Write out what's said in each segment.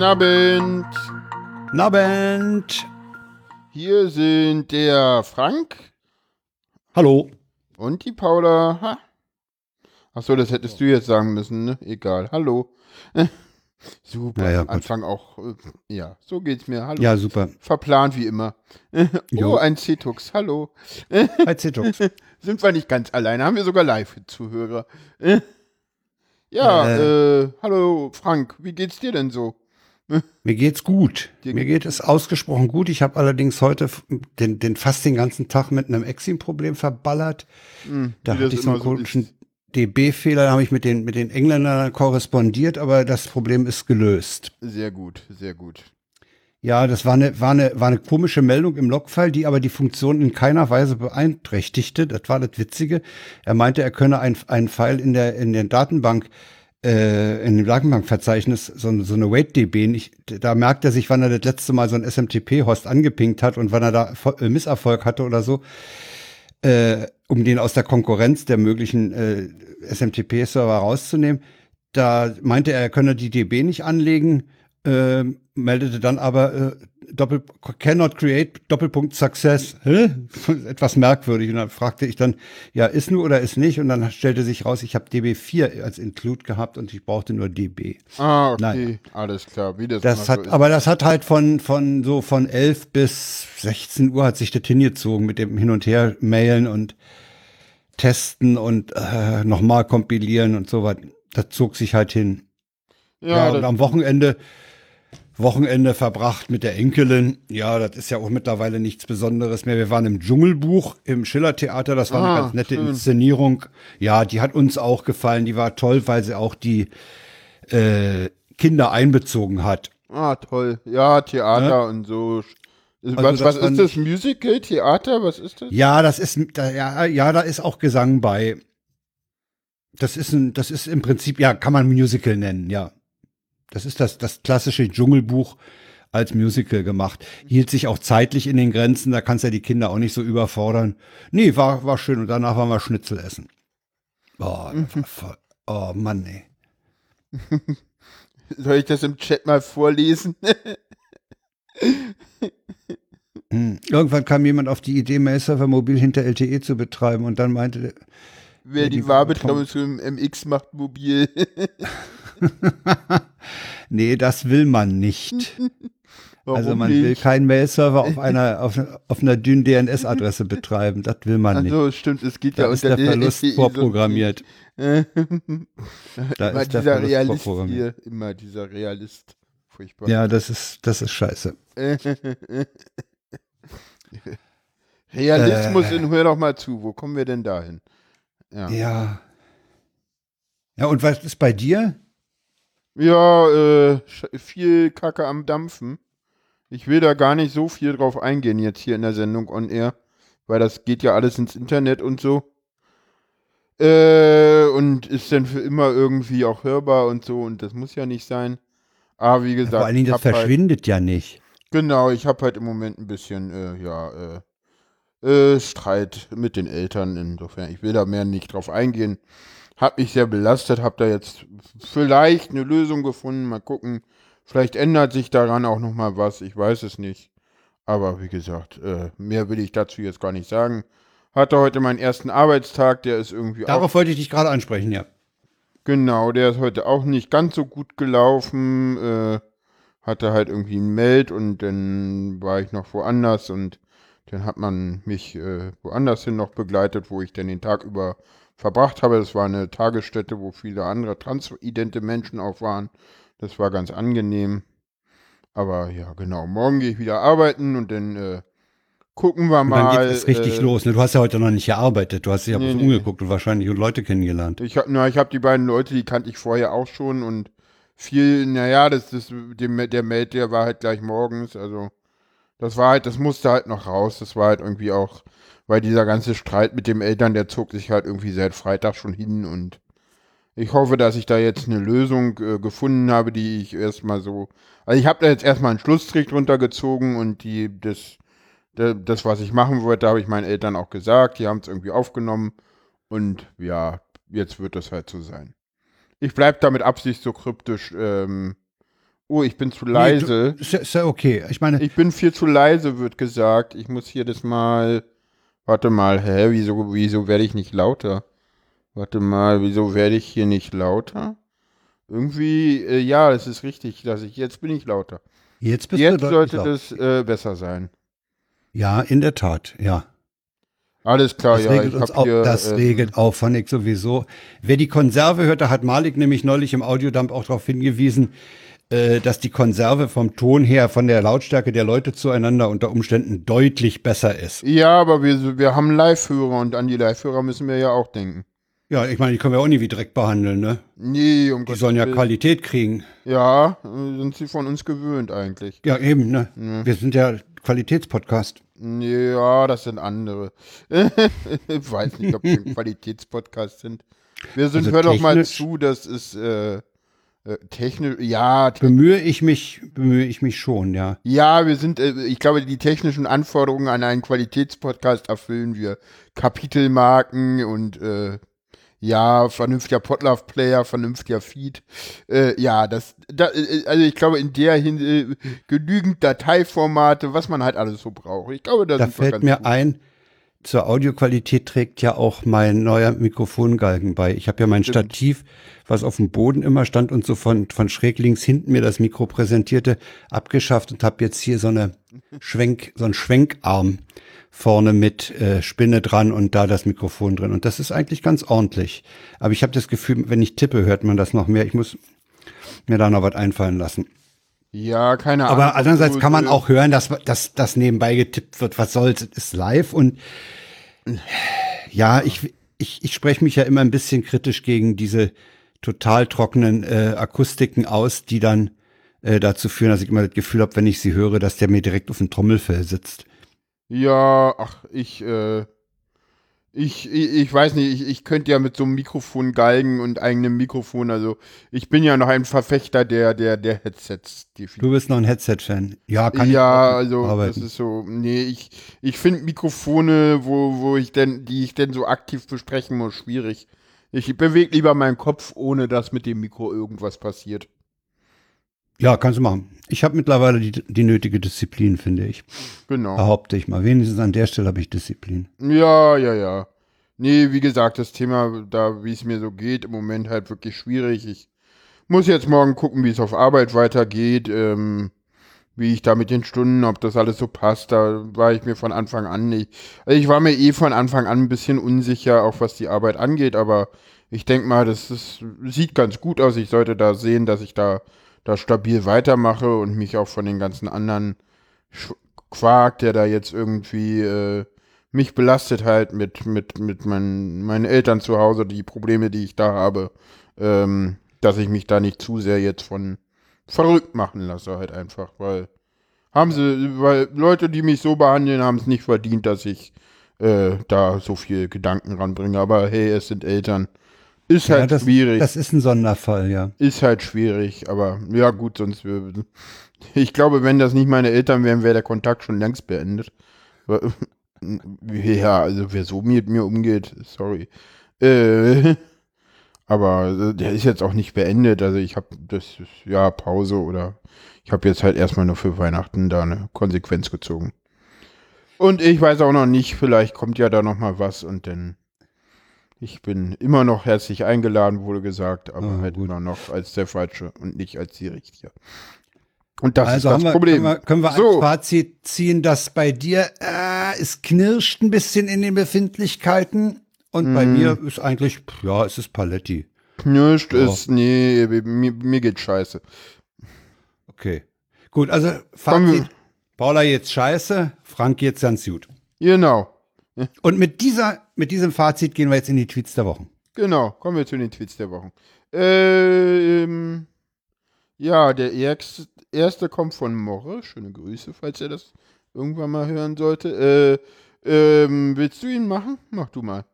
Nabend. Nabend. Hier sind der Frank Hallo. und die Paula. Ha. Achso, das hättest du jetzt sagen müssen, ne? Egal. Hallo. Super. Ja, ja. Anfang auch. äh, Ja, so geht's mir. Hallo. Ja, super. Verplant wie immer. oh, Jo. ein Cetux. Hallo. Hi Zitux. Sind wir nicht ganz alleine, haben wir sogar Live-Zuhörer. ja, äh, hallo Frank, wie geht's dir denn so? Mir geht's gut. Mir geht es ausgesprochen gut. Ich habe allerdings heute den, den fast den ganzen Tag mit einem Exim-Problem verballert. Hm, Da hatte ich so einen so komischen ist. DB-Fehler, da habe ich mit den, mit den Engländern korrespondiert, aber das Problem ist gelöst. Sehr gut, sehr gut. Ja, das war eine, war eine, war eine komische Meldung im Logfile, die aber die Funktion in keiner Weise beeinträchtigte. Das war das Witzige. Er meinte, er könne ein, ein File in der, in der Datenbank, äh, in dem Datenbankverzeichnis, so, so eine WaitDB, nicht, da merkt er sich, wann er das letzte Mal so ein SMTP-Host angepinkt hat und wann er da äh, Misserfolg hatte oder so, äh, um den aus der Konkurrenz der möglichen äh, SMTP-Server rauszunehmen. Da meinte er, er könne die DB nicht anlegen, äh, meldete dann aber äh, Doppel cannot create Doppelpunkt Success. Hä? Etwas merkwürdig. Und dann fragte ich dann, ja, ist nur oder ist nicht? Und dann stellte sich raus, ich habe DB4 als Include gehabt und ich brauchte nur DB. Ah, okay, Nein. alles klar, wie das, Das hat, so aber das hat halt von, von so von 11 bis 16 Uhr hat sich das hingezogen mit dem Hin und Her mailen und testen und äh, nochmal kompilieren und so was. Das zog sich halt hin. Ja, ja, und am Wochenende, Wochenende verbracht mit der Enkelin. Ja, das ist ja auch mittlerweile nichts Besonderes mehr. Wir waren im Dschungelbuch im Schillertheater. Das war Ah, eine ganz nette schön. Inszenierung. Ja, die hat uns auch gefallen. Die war toll, weil sie auch die äh, Kinder einbezogen hat. ah, toll. Ja, Theater und so. Was, Also was fand ist das? Musical? Theater? Was ist das? Ja, das ist, da, ja, ja, da ist auch Gesang bei. Das ist ein, das ist im Prinzip, ja, kann man Musical nennen, ja. Das ist das, das klassische Dschungelbuch als Musical gemacht. Hielt sich auch zeitlich in den Grenzen, da kannst du ja die Kinder auch nicht so überfordern. Nee, war, war schön und danach waren wir Schnitzel essen. Oh, voll, oh Mann, ey. Soll ich das im Chat mal vorlesen? Hm. Irgendwann kam jemand auf die Idee, Mail-Server mobil hinter LTE zu betreiben und dann meinte, der- Wer die die Wahlbetreuung zum MX macht mobil. nee, das will man nicht. Warum also man will nicht? keinen Mail-Server auf einer, auf, auf einer dünnen DNS-Adresse betreiben. Das will man nicht. Also stimmt, es geht Da ja ist unter der Verlust so- vorprogrammiert. Da immer ist der dieser Verlust Realist vorprogrammiert. hier, immer dieser Realist. Furchtbar. Ja, das ist, das ist scheiße. Realismus Äh. in hör doch mal zu, wo kommen wir denn dahin? Ja. Ja. Ja, und was ist bei dir? Ja, äh, viel Kacke am Dampfen. Ich will da gar nicht so viel drauf eingehen jetzt hier in der Sendung on air, weil das geht ja alles ins Internet und so. Äh, und ist dann für immer irgendwie auch hörbar und so und das muss ja nicht sein. Aber wie gesagt, Vor allen Dingen, das halt, verschwindet ja nicht. genau, ich habe halt im Moment ein bisschen, äh, ja, äh, äh, Streit mit den Eltern. Insofern, ich will da mehr nicht drauf eingehen. Hab mich sehr belastet, hab da jetzt vielleicht eine Lösung gefunden. Mal gucken. Vielleicht ändert sich daran auch noch mal was. Ich weiß es nicht. Aber wie gesagt, äh, mehr will ich dazu jetzt gar nicht sagen. Hatte heute meinen ersten Arbeitstag, der ist irgendwie Darauf wollte ich dich gerade ansprechen, ja. Genau, der ist heute auch nicht ganz so gut gelaufen. Äh, hatte halt irgendwie ein Meld und dann war ich noch woanders und dann hat man mich äh, woanders hin noch begleitet, wo ich dann den Tag über verbracht habe. Das war eine Tagesstätte, wo viele andere transidente Menschen auch waren. Das war ganz angenehm. Aber ja, genau, morgen gehe ich wieder arbeiten und dann äh, gucken wir Und mal. dann geht es richtig äh, los. Ne? Du hast ja heute noch nicht gearbeitet. Du hast dich ja Nee, nee, umgeguckt und wahrscheinlich Leute kennengelernt. Ich habe hab die beiden Leute, die kannte ich vorher auch schon und viel, naja, das, das, dem, der Meld, der war halt gleich morgens, also das war halt, das musste halt noch raus, das war halt irgendwie auch, weil dieser ganze Streit mit dem Eltern, der zog sich halt irgendwie seit Freitag schon hin und ich hoffe, dass ich da jetzt eine Lösung äh, gefunden habe, die ich erstmal so, also ich habe da jetzt erstmal einen Schlussstrich drunter gezogen und die, das, da- das, was ich machen wollte, habe ich meinen Eltern auch gesagt, die haben es irgendwie aufgenommen und ja, jetzt wird das halt so sein. Ich bleibe da mit Absicht so kryptisch ähm, Oh, ich bin zu leise. Nee, du, ist ja okay. Ich meine. Ich bin viel zu leise, wird gesagt. Ich muss hier das mal. Warte mal, hä? Wieso, wieso werde ich nicht lauter? Warte mal, wieso werde ich hier nicht lauter? Irgendwie, äh, ja, es ist richtig, dass ich jetzt bin ich lauter. Jetzt bist jetzt du sollte laut. das äh, besser sein. Ja, in der Tat, ja. Alles klar, Das, ja. regelt, uns auch, hier, das äh, regelt auch Phonic sowieso. Wer die Konserve hört, da hat Malik nämlich neulich im Audiodump auch darauf hingewiesen, äh, dass die Konserve vom Ton her, von der Lautstärke der Leute zueinander unter Umständen deutlich besser ist. Ja, aber wir, wir haben Live-Hörer und an die Live-Hörer müssen wir ja auch denken. Ja, ich meine, die können wir auch nie wie Dreck behandeln, ne? Nee, um Die Gottes sollen ja Willen. Qualität kriegen. Ja, äh, sind sie von uns gewöhnt eigentlich. Ja, eben, ne? Wir sind ja Qualitätspodcast. Ja, das sind andere. ich weiß nicht, ob wir ein Qualitätspodcast sind. Wir sind, Also hör doch mal zu, das ist äh, äh, technisch, ja, te Bemühe ich mich, bemühe ich mich schon, ja. ja, wir sind, äh, ich glaube, die technischen Anforderungen an einen Qualitätspodcast erfüllen wir. Kapitelmarken und äh, ja, vernünftiger Podlove-Player, vernünftiger Feed. Äh, ja, das, da, äh, also ich glaube, in der Hin äh, genügend Dateiformate, was man halt alles so braucht. Ich glaube, da, Da fällt mir gut. ein, zur Audioqualität trägt ja auch mein neuer Mikrofongalgen bei. Ich habe ja mein Stimmt. Stativ, was auf dem Boden immer stand und so von, von schräg links hinten mir das Mikro präsentierte, abgeschafft und habe jetzt hier so eine Schwenk, so einen Schwenkarm vorne mit äh, Spinne dran und da das Mikrofon drin. Und das ist eigentlich ganz ordentlich. Aber ich habe das Gefühl, wenn ich tippe, hört man das noch mehr. Ich muss mir da noch was einfallen lassen. Ja, keine Ahnung. Aber andererseits kann man auch hören, dass, dass, dass nebenbei getippt wird. Was soll's? Es ist live und ja, ich, ich, ich spreche mich ja immer ein bisschen kritisch gegen diese total trockenen äh, Akustiken aus, die dann äh, dazu führen, dass ich immer das Gefühl habe, wenn ich sie höre, dass der mir direkt auf dem Trommelfell sitzt. Ja, ach, ich, äh, ich, ich, ich weiß nicht, ich, ich könnte ja mit so einem Mikrofon galgen und eigenem Mikrofon, also ich bin ja noch ein Verfechter der, der, der Headsets, definitiv. Du bist noch ein Headset-Fan. Ja, kann ja, ich also arbeiten. das ist so, nee, ich, ich finde Mikrofone, wo, wo ich denn, die ich denn so aktiv besprechen muss, schwierig. Ich bewege lieber meinen Kopf, ohne dass mit dem Mikro irgendwas passiert. Ja, kannst du machen. Ich habe mittlerweile die, die nötige Disziplin, finde ich. Genau. Behaupte ich mal. Wenigstens an der Stelle habe ich Disziplin. Ja, ja, ja. Nee, wie gesagt, das Thema, da wie es mir so geht, im Moment halt wirklich schwierig. Ich muss jetzt morgen gucken, wie es auf Arbeit weitergeht, ähm, wie ich da mit den Stunden, ob das alles so passt. Da war ich mir von Anfang an nicht. Also ich war mir eh von Anfang an ein bisschen unsicher, auch was die Arbeit angeht, aber ich denke mal, das ist, sieht ganz gut aus. Ich sollte da sehen, dass ich da, da stabil weitermache und mich auch von den ganzen anderen Sch- Quark, der da jetzt irgendwie äh, mich belastet halt mit, mit, mit meinen, meinen Eltern zu Hause, die Probleme, die ich da habe, ähm, dass ich mich da nicht zu sehr jetzt von verrückt machen lasse, halt einfach, weil haben sie, weil Leute, die mich so behandeln, haben es nicht verdient, dass ich äh, da so viel Gedanken ranbringe. Aber hey, es sind Eltern. Ist Ja, halt das, schwierig. das ist ein Sonderfall, ja. Ist halt schwierig, aber ja gut, sonst wär- ich glaube, wenn das nicht meine Eltern wären, wäre der Kontakt schon längst beendet. Ja, also wer so mit mir umgeht, sorry. Äh, aber äh, der ist jetzt auch nicht beendet, also ich habe das ist, ja Pause oder ich habe jetzt halt erstmal nur für Weihnachten da eine Konsequenz gezogen. Und ich weiß auch noch nicht, vielleicht kommt ja da noch mal was und dann ich bin immer noch herzlich eingeladen, wurde gesagt, aber Ah, halt gut. immer noch als der Falsche und nicht als die Richtige. Und das also ist das wir, Problem. Können wir, können wir So. als Fazit ziehen, dass bei dir äh, es knirscht ein bisschen in den Befindlichkeiten und bei Mhm. mir ist eigentlich, ja, es ist Paletti. Knirscht Ja. ist, nee, mir, mir geht scheiße. Okay. Gut, also Fazit. Paula jetzt scheiße, Frank jetzt ganz gut. Genau, Und mit dieser, mit diesem Fazit gehen wir jetzt in die Tweets der Wochen. genau. Kommen wir zu den Tweets der Wochen. Ähm, ja, der erste, kommt von Morre. Schöne Grüße, falls er das irgendwann mal hören sollte. Äh, ähm, willst du ihn machen? Mach du mal.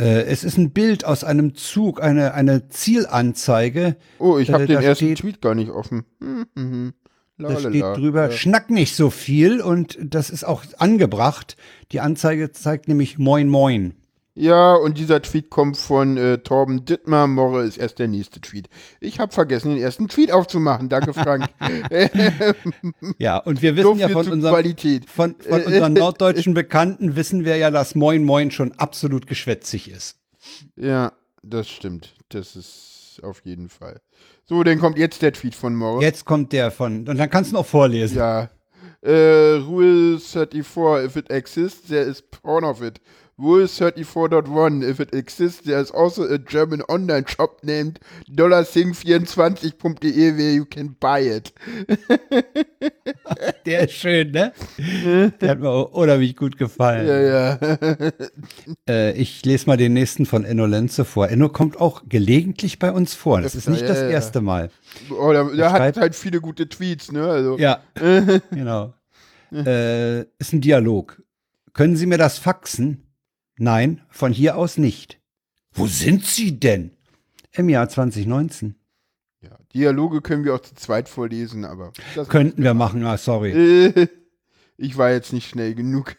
Äh, es ist ein Bild aus einem Zug, eine, eine Zielanzeige. Oh, ich Äh, habe den ersten steht- Tweet gar nicht offen. Hm, hm, hm. Da steht drüber, Ja. schnack nicht so viel und das ist auch angebracht. Die Anzeige zeigt nämlich Moin Moin. Ja, und dieser Tweet kommt von äh, Torben Dittmar. Morre ist erst der nächste Tweet. Ich habe vergessen, den ersten Tweet aufzumachen. Danke, Frank. ja, und wir so wissen ja viel von unserem, Qualität. von, von unseren norddeutschen Bekannten, wissen wir ja, dass Moin Moin schon absolut geschwätzig ist. Ja, das stimmt. Das ist auf jeden Fall. So, dann kommt jetzt der Tweet von Morre. Jetzt kommt der von, und dann kannst du noch vorlesen. Ja. Äh, Rule 34, if it exists, there is porn of it. Rule 34.1, if it exists, there is also a German online shop named dollarsing24.de where you can buy it. Der ist schön, ne? Der hat mir unheimlich gut gefallen. Ja, ja. Äh, ich lese mal den nächsten von Enno Lenze vor. Enno kommt auch gelegentlich bei uns vor. Das ist nicht Ja, das erste Mal. Oh, der, der hat halt viele gute Tweets, ne? Also, Ja, genau. Äh, ist ein Dialog. Können Sie mir das faxen? Nein, von hier aus nicht. Wo sind Sie denn? Im Jahr 2019. Dialoge können wir auch zu zweit vorlesen, aber das, Könnten wir machen, ah, sorry. ich war jetzt nicht schnell genug.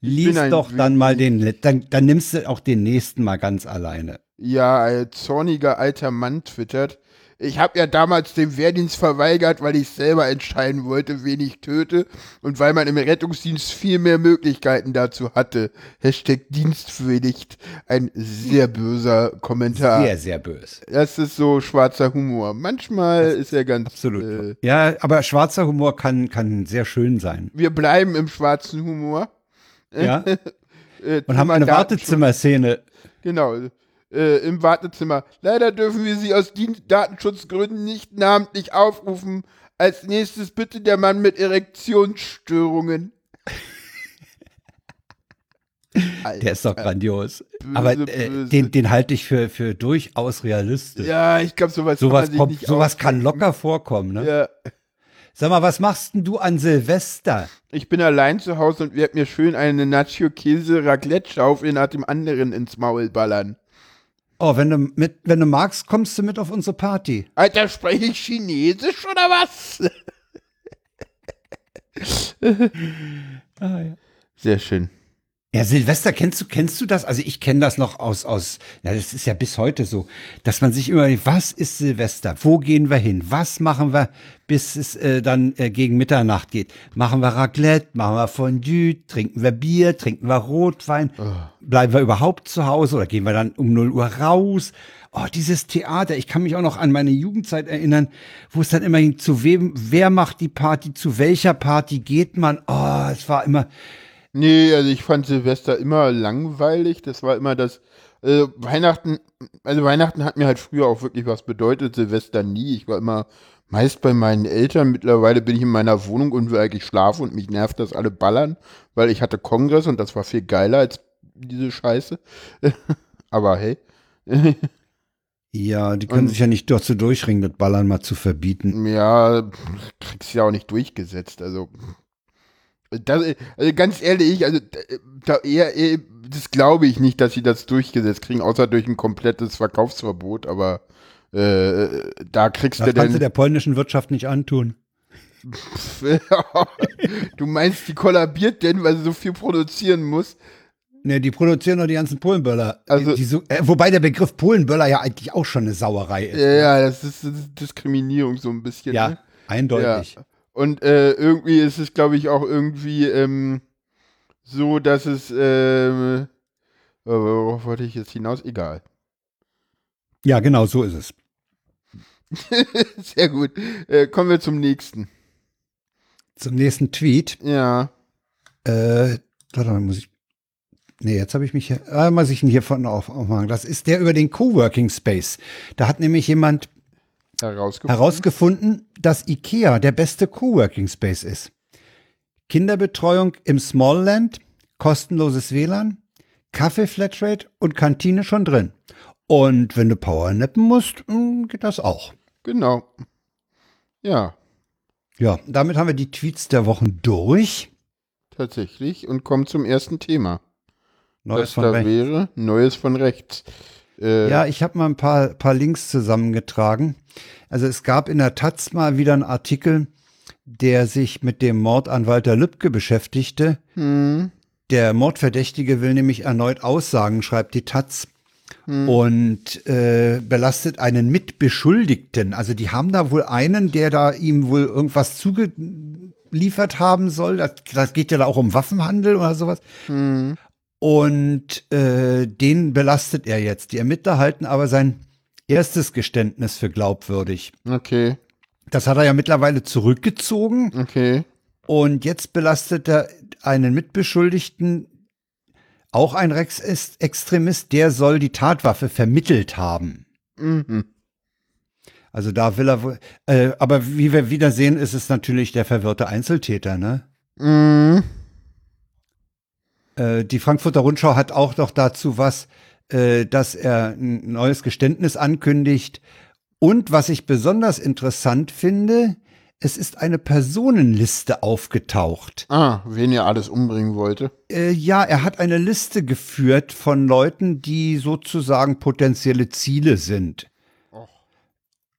Lies doch dann mal den, dann, dann nimmst du auch den nächsten mal ganz alleine. Ja, ein zorniger alter Mann twittert. Ich habe ja damals den Wehrdienst verweigert, weil ich selber entscheiden wollte, wen ich töte und weil man im Rettungsdienst viel mehr Möglichkeiten dazu hatte. Hashtag Dienstpflicht. Ein sehr böser Kommentar. Sehr, sehr böse. Das ist so schwarzer Humor. Manchmal ist er ganz. Absolut. Äh, Ja, aber schwarzer Humor kann, kann sehr schön sein. wir bleiben im schwarzen Humor. Ja? Äh, Und haben eine. Wartezimmerszene. Genau. Äh, Im Wartezimmer. Leider dürfen wir Sie aus Datenschutzgründen nicht namentlich aufrufen. Als nächstes bitte der Mann mit Erektionsstörungen. Alter. Der ist doch grandios. Böse, aber äh, böse. den, den halte ich für, für durchaus realistisch. Ja, ich glaube, sowas, kann sowas sich kommt, sowas kann locker vorkommen. Ne? Ja. Sag mal, was machst denn du an Silvester? Ich bin allein zu Hause und werde mir schön eine Nacho-Käse-Raclette-Schaufel nach dem anderen ins Maul ballern. Oh, wenn du mit, wenn du magst, kommst du mit auf unsere Party. Alter, spreche ich Chinesisch oder was? Ah, ja. Sehr schön. Ja, Silvester, kennst du, kennst du das? Also ich kenne das noch aus, aus, ja, das ist ja bis heute so, dass man sich immer, was ist Silvester? Wo gehen wir hin? Was machen wir, bis es äh, dann äh, gegen Mitternacht geht? Machen wir Raclette, machen wir Fondue, trinken wir Bier, trinken wir Rotwein, bleiben wir überhaupt zu Hause oder gehen wir dann um 0 Uhr raus? Oh, dieses Theater, ich kann mich auch noch an meine Jugendzeit erinnern, wo es dann immer ging, zu wem, wer macht die Party, zu welcher Party geht man? Oh, es war immer, Nee, also ich fand Silvester immer langweilig. Das war immer das. Äh, Weihnachten, also Weihnachten hat mir halt früher auch wirklich was bedeutet, Silvester nie. Ich war immer meist bei meinen Eltern. Mittlerweile bin ich in meiner Wohnung und will eigentlich schlafen und mich nervt, dass alle ballern, weil ich hatte Kongress und das war viel geiler als diese Scheiße. Aber hey. Ja, die können Und- sich ja nicht dazu durchringen, das Ballern mal zu verbieten. Ja, kriegst ja auch nicht durchgesetzt. Also, das, also ganz ehrlich, also da eher, eher, das glaube ich nicht, dass sie das durchgesetzt kriegen, außer durch ein komplettes Verkaufsverbot. Aber äh, da kriegst Das du kannst du der polnischen Wirtschaft nicht antun. du meinst, die kollabiert denn, weil sie so viel produzieren muss? Ne, die produzieren doch die ganzen Polenböller. Also- die, die äh, wobei der Begriff Polenböller ja eigentlich auch schon eine Sauerei ist. Ja, ja, das ist, das ist Diskriminierung so ein bisschen. Ja, Ne? eindeutig. Ja. Und äh, irgendwie ist es, glaube ich, auch irgendwie ähm, so, dass es, ähm, äh, worauf wollte ich jetzt hinaus? Egal. Ja. genau, so ist es. Sehr gut. Äh, kommen wir zum nächsten. Zum nächsten Tweet. Ja. Äh, warte mal, muss ich. Nee, jetzt habe ich mich hier. Ah, muss ich ihn hier von auf, aufmachen. Das ist der über den Coworking Space. Da hat nämlich jemand Herausgefunden. herausgefunden, dass IKEA der beste Coworking Space ist. Kinderbetreuung im Smallland, kostenloses WLAN, Kaffee Flatrate und Kantine schon drin. Und wenn du Powernappen musst, mm, geht das auch. Genau. Ja, Ja, damit haben wir die Tweets der Wochen durch. tatsächlich. Und kommen zum ersten Thema. Neues das von da rechts. wäre Neues von rechts. Äh, Ja, ich habe mal ein paar, paar Links zusammengetragen. Also es gab in der Taz mal wieder einen Artikel, der sich mit dem Mord an Walter Lübcke beschäftigte, Hm, Der Mordverdächtige will nämlich erneut aussagen, schreibt die Taz. Hm. Und äh, belastet einen Mitbeschuldigten. Also die haben da wohl einen, der da ihm wohl irgendwas zugeliefert haben soll. Das, das geht ja da auch um Waffenhandel oder sowas. Hm. Und äh, den belastet er jetzt. Die Ermittler halten aber sein erstes Geständnis für glaubwürdig. Okay. Das hat er ja mittlerweile zurückgezogen. Okay. Und jetzt belastet er einen Mitbeschuldigten, auch ein Rex-Extremist, der soll die Tatwaffe vermittelt haben. Mhm. Also da will er wohl, äh, aber wie wir wieder sehen, ist es natürlich der verwirrte Einzeltäter, ne? Mhm. Äh, die Frankfurter Rundschau hat auch noch dazu was, äh, dass er ein neues Geständnis ankündigt. Und was ich besonders interessant finde, es ist eine Personenliste aufgetaucht. Ah, wen er alles umbringen wollte. Äh, ja, er hat eine Liste geführt von Leuten, die sozusagen potenzielle Ziele sind. Och.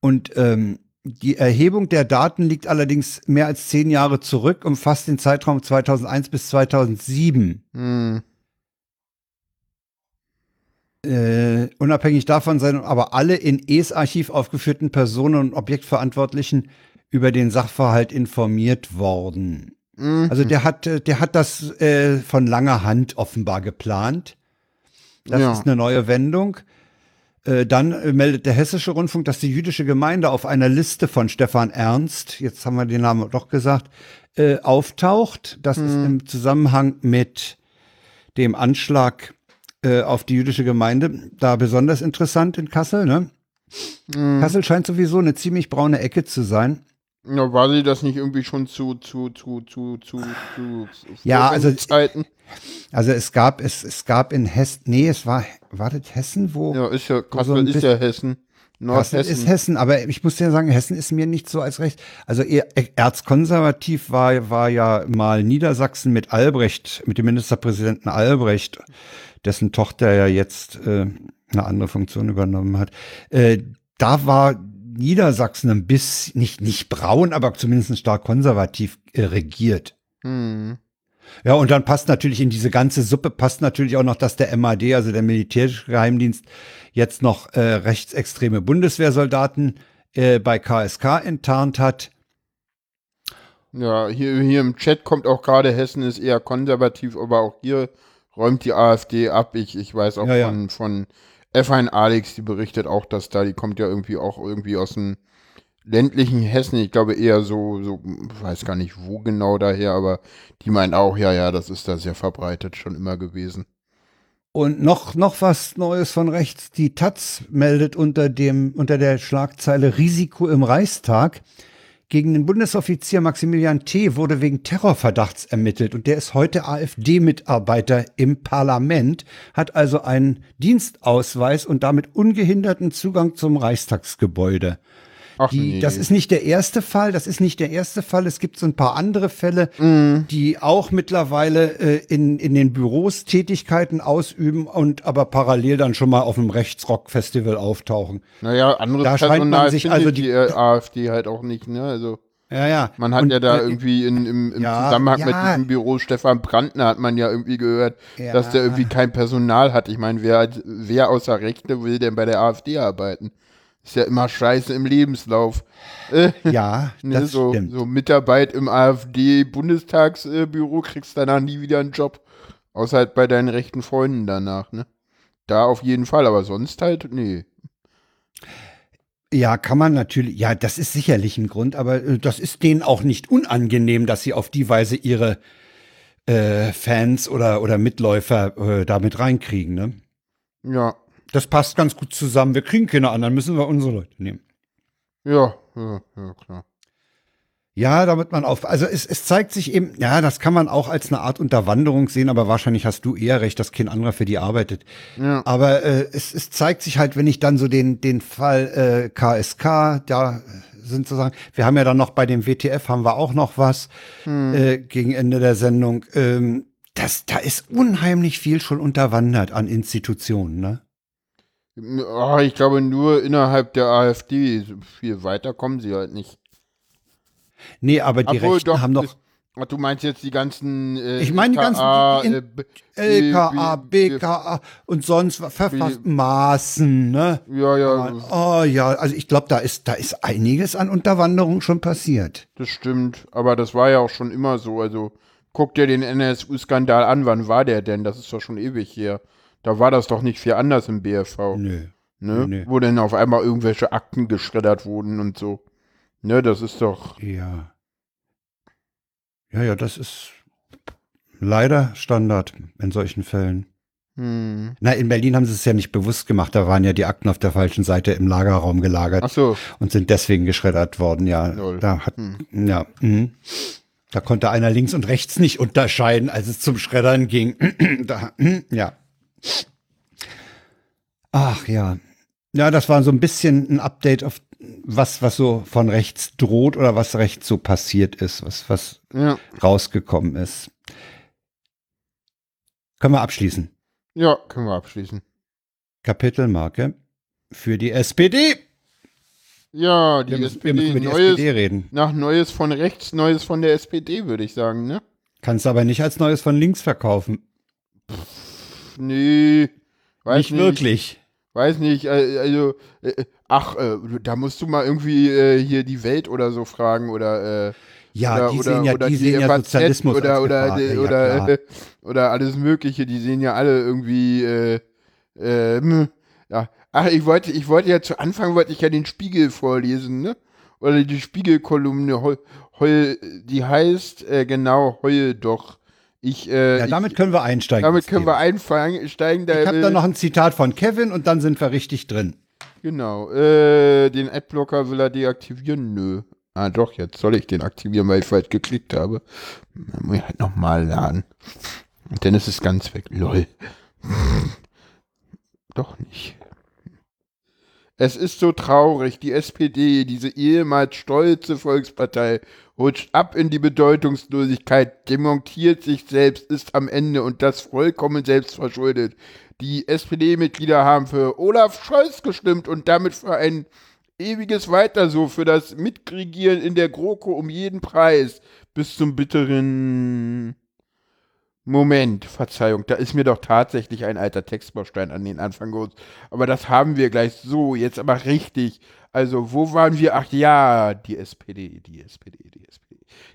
Und ähm, die Erhebung der Daten liegt allerdings mehr als zehn Jahre zurück, umfasst den Zeitraum 2001 bis 2007. Hm. Äh, unabhängig davon sind aber alle in ES-Archiv aufgeführten Personen und Objektverantwortlichen über den Sachverhalt informiert worden. Mhm. Also der hat, äh, der hat das äh, von langer Hand offenbar geplant. Das ja. ist eine neue Wendung. Äh, dann äh, meldet der Hessische Rundfunk, dass die jüdische Gemeinde auf einer Liste von Stefan Ernst, jetzt haben wir den Namen doch gesagt, äh, auftaucht. Das mhm. ist im Zusammenhang mit dem Anschlag äh, auf die jüdische Gemeinde da besonders interessant in Kassel. Ne? Mhm. Kassel scheint sowieso eine ziemlich braune Ecke zu sein. Ja, war sie das nicht irgendwie schon zu, zu, zu, zu, zu, zu ja, also, Zeiten? Also es gab, es, es gab in Hessen, nee, es war, war das Hessen, wo? Ja, ist ja, Kassel also ist ja Hessen. Nordhessen. Kassel ist Hessen, aber ich muss dir sagen, Hessen ist mir nicht so als recht. Also erzkonservativ war, war ja mal Niedersachsen mit Albrecht, mit dem Ministerpräsidenten Albrecht, dessen Tochter ja jetzt äh, eine andere Funktion übernommen hat. Äh, da war Niedersachsen ein bisschen, nicht, nicht braun, aber zumindest stark konservativ äh, regiert. Hm. Ja, und dann passt natürlich in diese ganze Suppe, passt natürlich auch noch, dass der MAD, also der militärische Geheimdienst, jetzt noch äh, rechtsextreme Bundeswehrsoldaten äh, bei KSK enttarnt hat. Ja, hier, hier im Chat kommt auch gerade, Hessen ist eher konservativ, aber auch hier räumt die AfD ab. Ich, ich weiß auch ja, von, ja. von F1 Alex, die berichtet auch, dass da, die kommt ja irgendwie auch irgendwie aus dem ländlichen Hessen, ich glaube eher so, so, weiß gar nicht wo genau daher, aber die meint auch, ja, ja, das ist da sehr verbreitet schon immer gewesen. Und noch, noch was Neues von rechts. Die Taz meldet unter dem, unter der Schlagzeile Risiko im Reichstag. Gegen den Bundesoffizier Maximilian T. wurde wegen Terrorverdachts ermittelt und der ist heute AfD-Mitarbeiter im Parlament, hat also einen Dienstausweis und damit ungehinderten Zugang zum Reichstagsgebäude. Ach, die, nee. Das ist nicht der erste Fall, das ist nicht der erste Fall. Es gibt so ein paar andere Fälle, mm. die auch mittlerweile äh, in, in den Büros Tätigkeiten ausüben und aber parallel dann schon mal auf einem Rechtsrock-Festival auftauchen. Naja, andere da scheint man sich also die, die äh, AfD halt auch nicht, ne? Also ja, ja. Man hat und, ja da äh, irgendwie in, im, im ja, Zusammenhang ja. mit diesem Büro Stefan Brandner hat man ja irgendwie gehört, ja. dass der irgendwie kein Personal hat. Ich meine, wer, wer außer Rechte will denn bei der AfD arbeiten? Ist ja immer scheiße im Lebenslauf. Ja, ne, das so, stimmt. So Mitarbeit im AfD-Bundestagsbüro kriegst danach nie wieder einen Job. Außer halt bei deinen rechten Freunden danach, ne? Da auf jeden Fall, aber sonst halt, nee. Ja, kann man natürlich, ja, das ist sicherlich ein Grund, aber äh, das ist denen auch nicht unangenehm, dass sie auf die Weise ihre äh, Fans oder, oder Mitläufer äh, damit reinkriegen, ne? Ja das passt ganz gut zusammen. Wir kriegen keine anderen, müssen wir unsere Leute nehmen. Ja, ja, ja, klar. Ja, damit man auf. Also es, es zeigt sich eben, ja, das kann man auch als eine Art Unterwanderung sehen, aber wahrscheinlich hast du eher recht, dass kein anderer für die arbeitet. Ja. Aber äh, es, es zeigt sich halt, wenn ich dann so den, den Fall äh, KSK, da sind sozusagen, wir haben ja dann noch bei dem WTF haben wir auch noch was hm. äh, gegen Ende der Sendung. Ähm, das, da ist unheimlich viel schon unterwandert an Institutionen, ne? Oh, ich glaube nur innerhalb der AfD. Viel weiter kommen sie halt nicht. Nee, aber die Obwohl, Rechten doch, haben noch. Ach, du meinst jetzt die ganzen äh, Ich meine die ganzen- LKA, die in- LKA, BKA und sonst was verfasst Maßen, ne? Ja, ja, Oh ja, also ich glaube, da ist, da ist einiges an Unterwanderung schon passiert. das stimmt. Aber das war ja auch schon immer so. Also guck dir den NSU-Skandal an. Wann war der denn? Das ist doch schon ewig her. Da war das doch nicht viel anders im BFV. Nö. Ne? nee. Wo denn auf einmal irgendwelche Akten geschreddert wurden und so. Ne, das ist doch. Ja. Ja, ja, das ist leider Standard in solchen Fällen. Hm. Na, in Berlin haben sie es ja nicht bewusst gemacht. Da waren ja die Akten auf der falschen Seite im Lagerraum gelagert Ach so. und sind deswegen geschreddert worden. Ja, Lol. da hat, Hm. ja, mhm. da konnte einer links und rechts nicht unterscheiden, als es zum Schreddern ging. da, ja. Ach ja. Ja, das war so ein bisschen ein Update auf was, was so von rechts droht oder was rechts so passiert ist, was, was Ja. rausgekommen ist. Können wir abschließen. ja, können wir abschließen. Kapitelmarke für die SPD. Ja, die Wir müssen, wir SPD, müssen über die Neues, SPD reden. nach Neues von rechts, Neues von der SPD, würde ich sagen, ne? Kannst aber nicht als Neues von links verkaufen. Nee, weiß nicht, wirklich. Weiß nicht, äh, also, äh, ach, äh, da musst du mal irgendwie äh, hier die Welt oder so fragen oder, äh, Ja, oder, die oder, sehen ja, oder die sehen ja Sozialismus oder, oder, Gefahr. Ja, ja, oder, äh, oder alles Mögliche, die sehen ja alle irgendwie, äh, ähm, ja. Ach, ich wollte, ich wollte ja zu Anfang wollte ich ja den Spiegel vorlesen, ne? Oder die Spiegelkolumne, heul, heul, die heißt, äh, genau, heul doch. Ich, äh, Ja, damit können wir einsteigen. damit können wir Thema. einfangen, steigen da. Ich habe da noch ein Zitat von Kevin und dann sind wir richtig drin. Genau. Äh, den Adblocker will er deaktivieren? Nö. Ah, doch, jetzt soll ich den aktivieren, weil ich falsch geklickt habe. Dann muss ich halt nochmal laden. Und dann ist es ganz weg. Lol. Doch nicht. Es ist so traurig. Die SPD, diese ehemals stolze Volkspartei, rutscht ab in die Bedeutungslosigkeit, demontiert sich selbst, ist am Ende und das vollkommen selbstverschuldet. Die SPD-Mitglieder haben für Olaf Scholz gestimmt und damit für ein ewiges Weiter so, für das Mitregieren in der GroKo um jeden Preis bis zum bitteren Moment, Verzeihung, da ist mir doch tatsächlich ein alter Textbaustein an den Anfang geholt. Aber das haben wir gleich so, jetzt aber richtig. Also, wo waren wir? Ach ja, die SPD, die SPD, die SPD.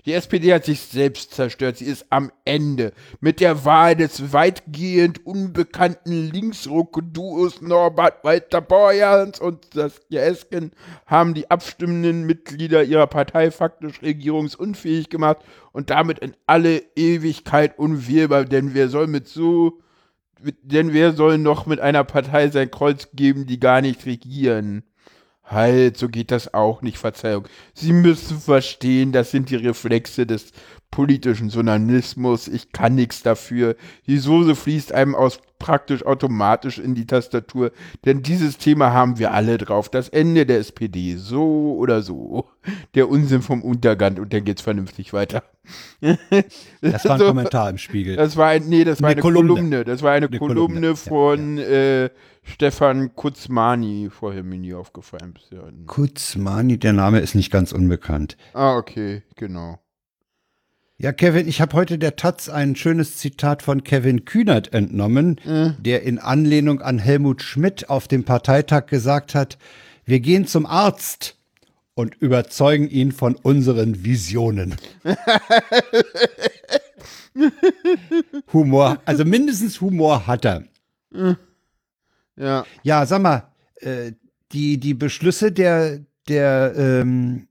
Die SPD hat sich selbst zerstört. Sie ist am Ende. Mit der Wahl des weitgehend unbekannten Linksruck-Duos Norbert Walter Borjans und Saskia Esken haben die abstimmenden Mitglieder ihrer Partei faktisch regierungsunfähig gemacht und damit in alle Ewigkeit unwählbar. Denn wer soll mit so, denn wer soll noch mit einer Partei sein Kreuz geben, die gar nicht regieren? Halt, so geht das auch nicht, Verzeihung. Sie müssen verstehen, das sind die Reflexe des politischen Journalismus. Ich kann nichts dafür. Die Soße fließt einem aus praktisch automatisch in die Tastatur, denn dieses Thema haben wir alle drauf. Das Ende der SPD, so oder so. Der Unsinn vom Untergang und dann geht's vernünftig weiter. Das war ein So, Kommentar im Spiegel. Das war ein, nee, das war Eine eine, Kolumne. Kolumne. Das war eine, Eine Kolumne, Kolumne, ja, von Äh, Stefan Kutzmani, vorher mir nie aufgefallen bisher. Kutzmani, der Name ist nicht ganz unbekannt. Ah, okay, genau. Ja, Kevin, ich habe heute der Taz ein schönes Zitat von Kevin Kühnert entnommen, der in Anlehnung an Helmut Schmidt auf dem Parteitag gesagt hat, wir gehen zum Arzt und überzeugen ihn von unseren Visionen. Humor, also mindestens Humor hat er. Ja, Ja, sag mal, äh, die, die Beschlüsse der, der ähm,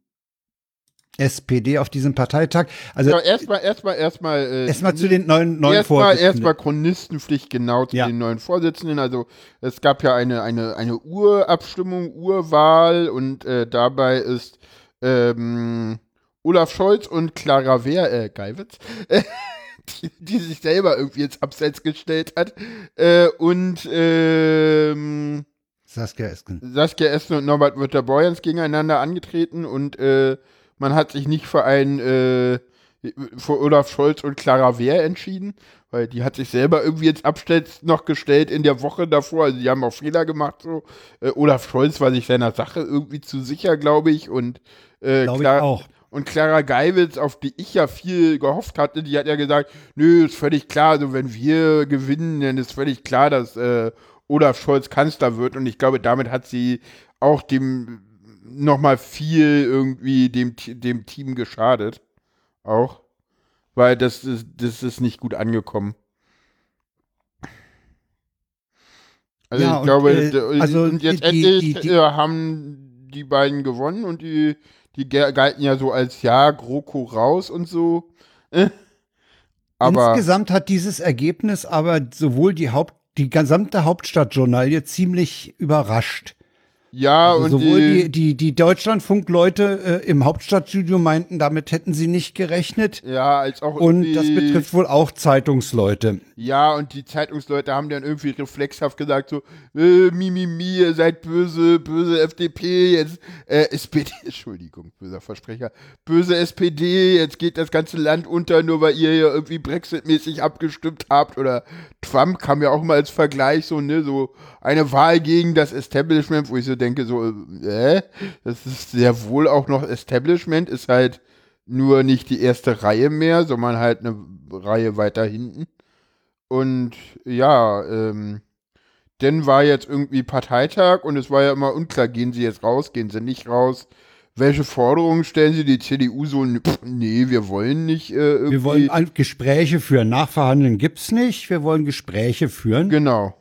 SPD auf diesem Parteitag, also ja erstmal, erstmal, erstmal. Äh, erstmal zu den neuen, neuen Erstmal, Vorsitzenden. erstmal Chronistenpflicht genau zu Ja. den neuen Vorsitzenden. Also es gab ja eine, eine, eine Urabstimmung, Urwahl und äh, dabei ist ähm, Olaf Scholz und Clara Wehr, äh, Geiwitz, die, die sich selber irgendwie ins Abseits gestellt hat. Äh, und ähm, Saskia Esken. Saskia Essen und Norbert Mütter-Borjans gegeneinander angetreten und äh, man hat sich nicht für einen äh, für Olaf Scholz und Clara Wehr entschieden, weil die hat sich selber irgendwie ins Abseits noch gestellt in der Woche davor. Also die haben auch Fehler gemacht. So. Äh, Olaf Scholz war sich seiner Sache irgendwie zu sicher, glaube ich. Und, äh, Glaube ich Clara- auch. Und Clara Geiwitz, auf die ich ja viel gehofft hatte, die hat ja gesagt, nö, ist völlig klar, also wenn wir gewinnen, dann ist völlig klar, dass äh, Olaf Scholz Kanzler wird. Und ich glaube, damit hat sie auch dem nochmal viel irgendwie dem, dem Team geschadet. Auch. Weil das ist, das ist nicht gut angekommen. Also Ja, ich und, glaube, äh, also und jetzt die- endlich die- die- äh, haben die beiden gewonnen und die, die galten ja so als ja, GroKo raus und so. Äh. Aber Insgesamt hat dieses Ergebnis aber sowohl die Haupt, die gesamte Hauptstadtjournalie ziemlich überrascht. Ja, Also und sowohl die, die, die, die Deutschlandfunk-Leute äh, im Hauptstadtstudio meinten, damit hätten sie nicht gerechnet. ja, als auch Und irgendwie- das betrifft wohl auch Zeitungsleute. Ja, und die Zeitungsleute haben dann irgendwie reflexhaft gesagt, so, äh, mi, mi, mi, ihr seid böse, böse FDP, jetzt, äh, SPD, Entschuldigung, böser Versprecher, böse SPD, jetzt geht das ganze Land unter, nur weil ihr hier irgendwie Brexit-mäßig abgestimmt habt, oder Trump kam ja auch mal als Vergleich, so, ne, so eine Wahl gegen das Establishment, wo ich so denke, so, äh, das ist sehr wohl auch noch Establishment, ist halt nur nicht die erste Reihe mehr, sondern halt eine Reihe weiter hinten. Und ja, ähm, dann war jetzt irgendwie Parteitag und es war ja immer unklar, gehen sie jetzt raus, gehen sie nicht raus. Welche Forderungen stellen sie? Die CDU so, pff, nee, wir wollen nicht äh, irgendwie. Wir wollen Gespräche führen. Nachverhandeln gibt's nicht. Wir wollen Gespräche führen. genau.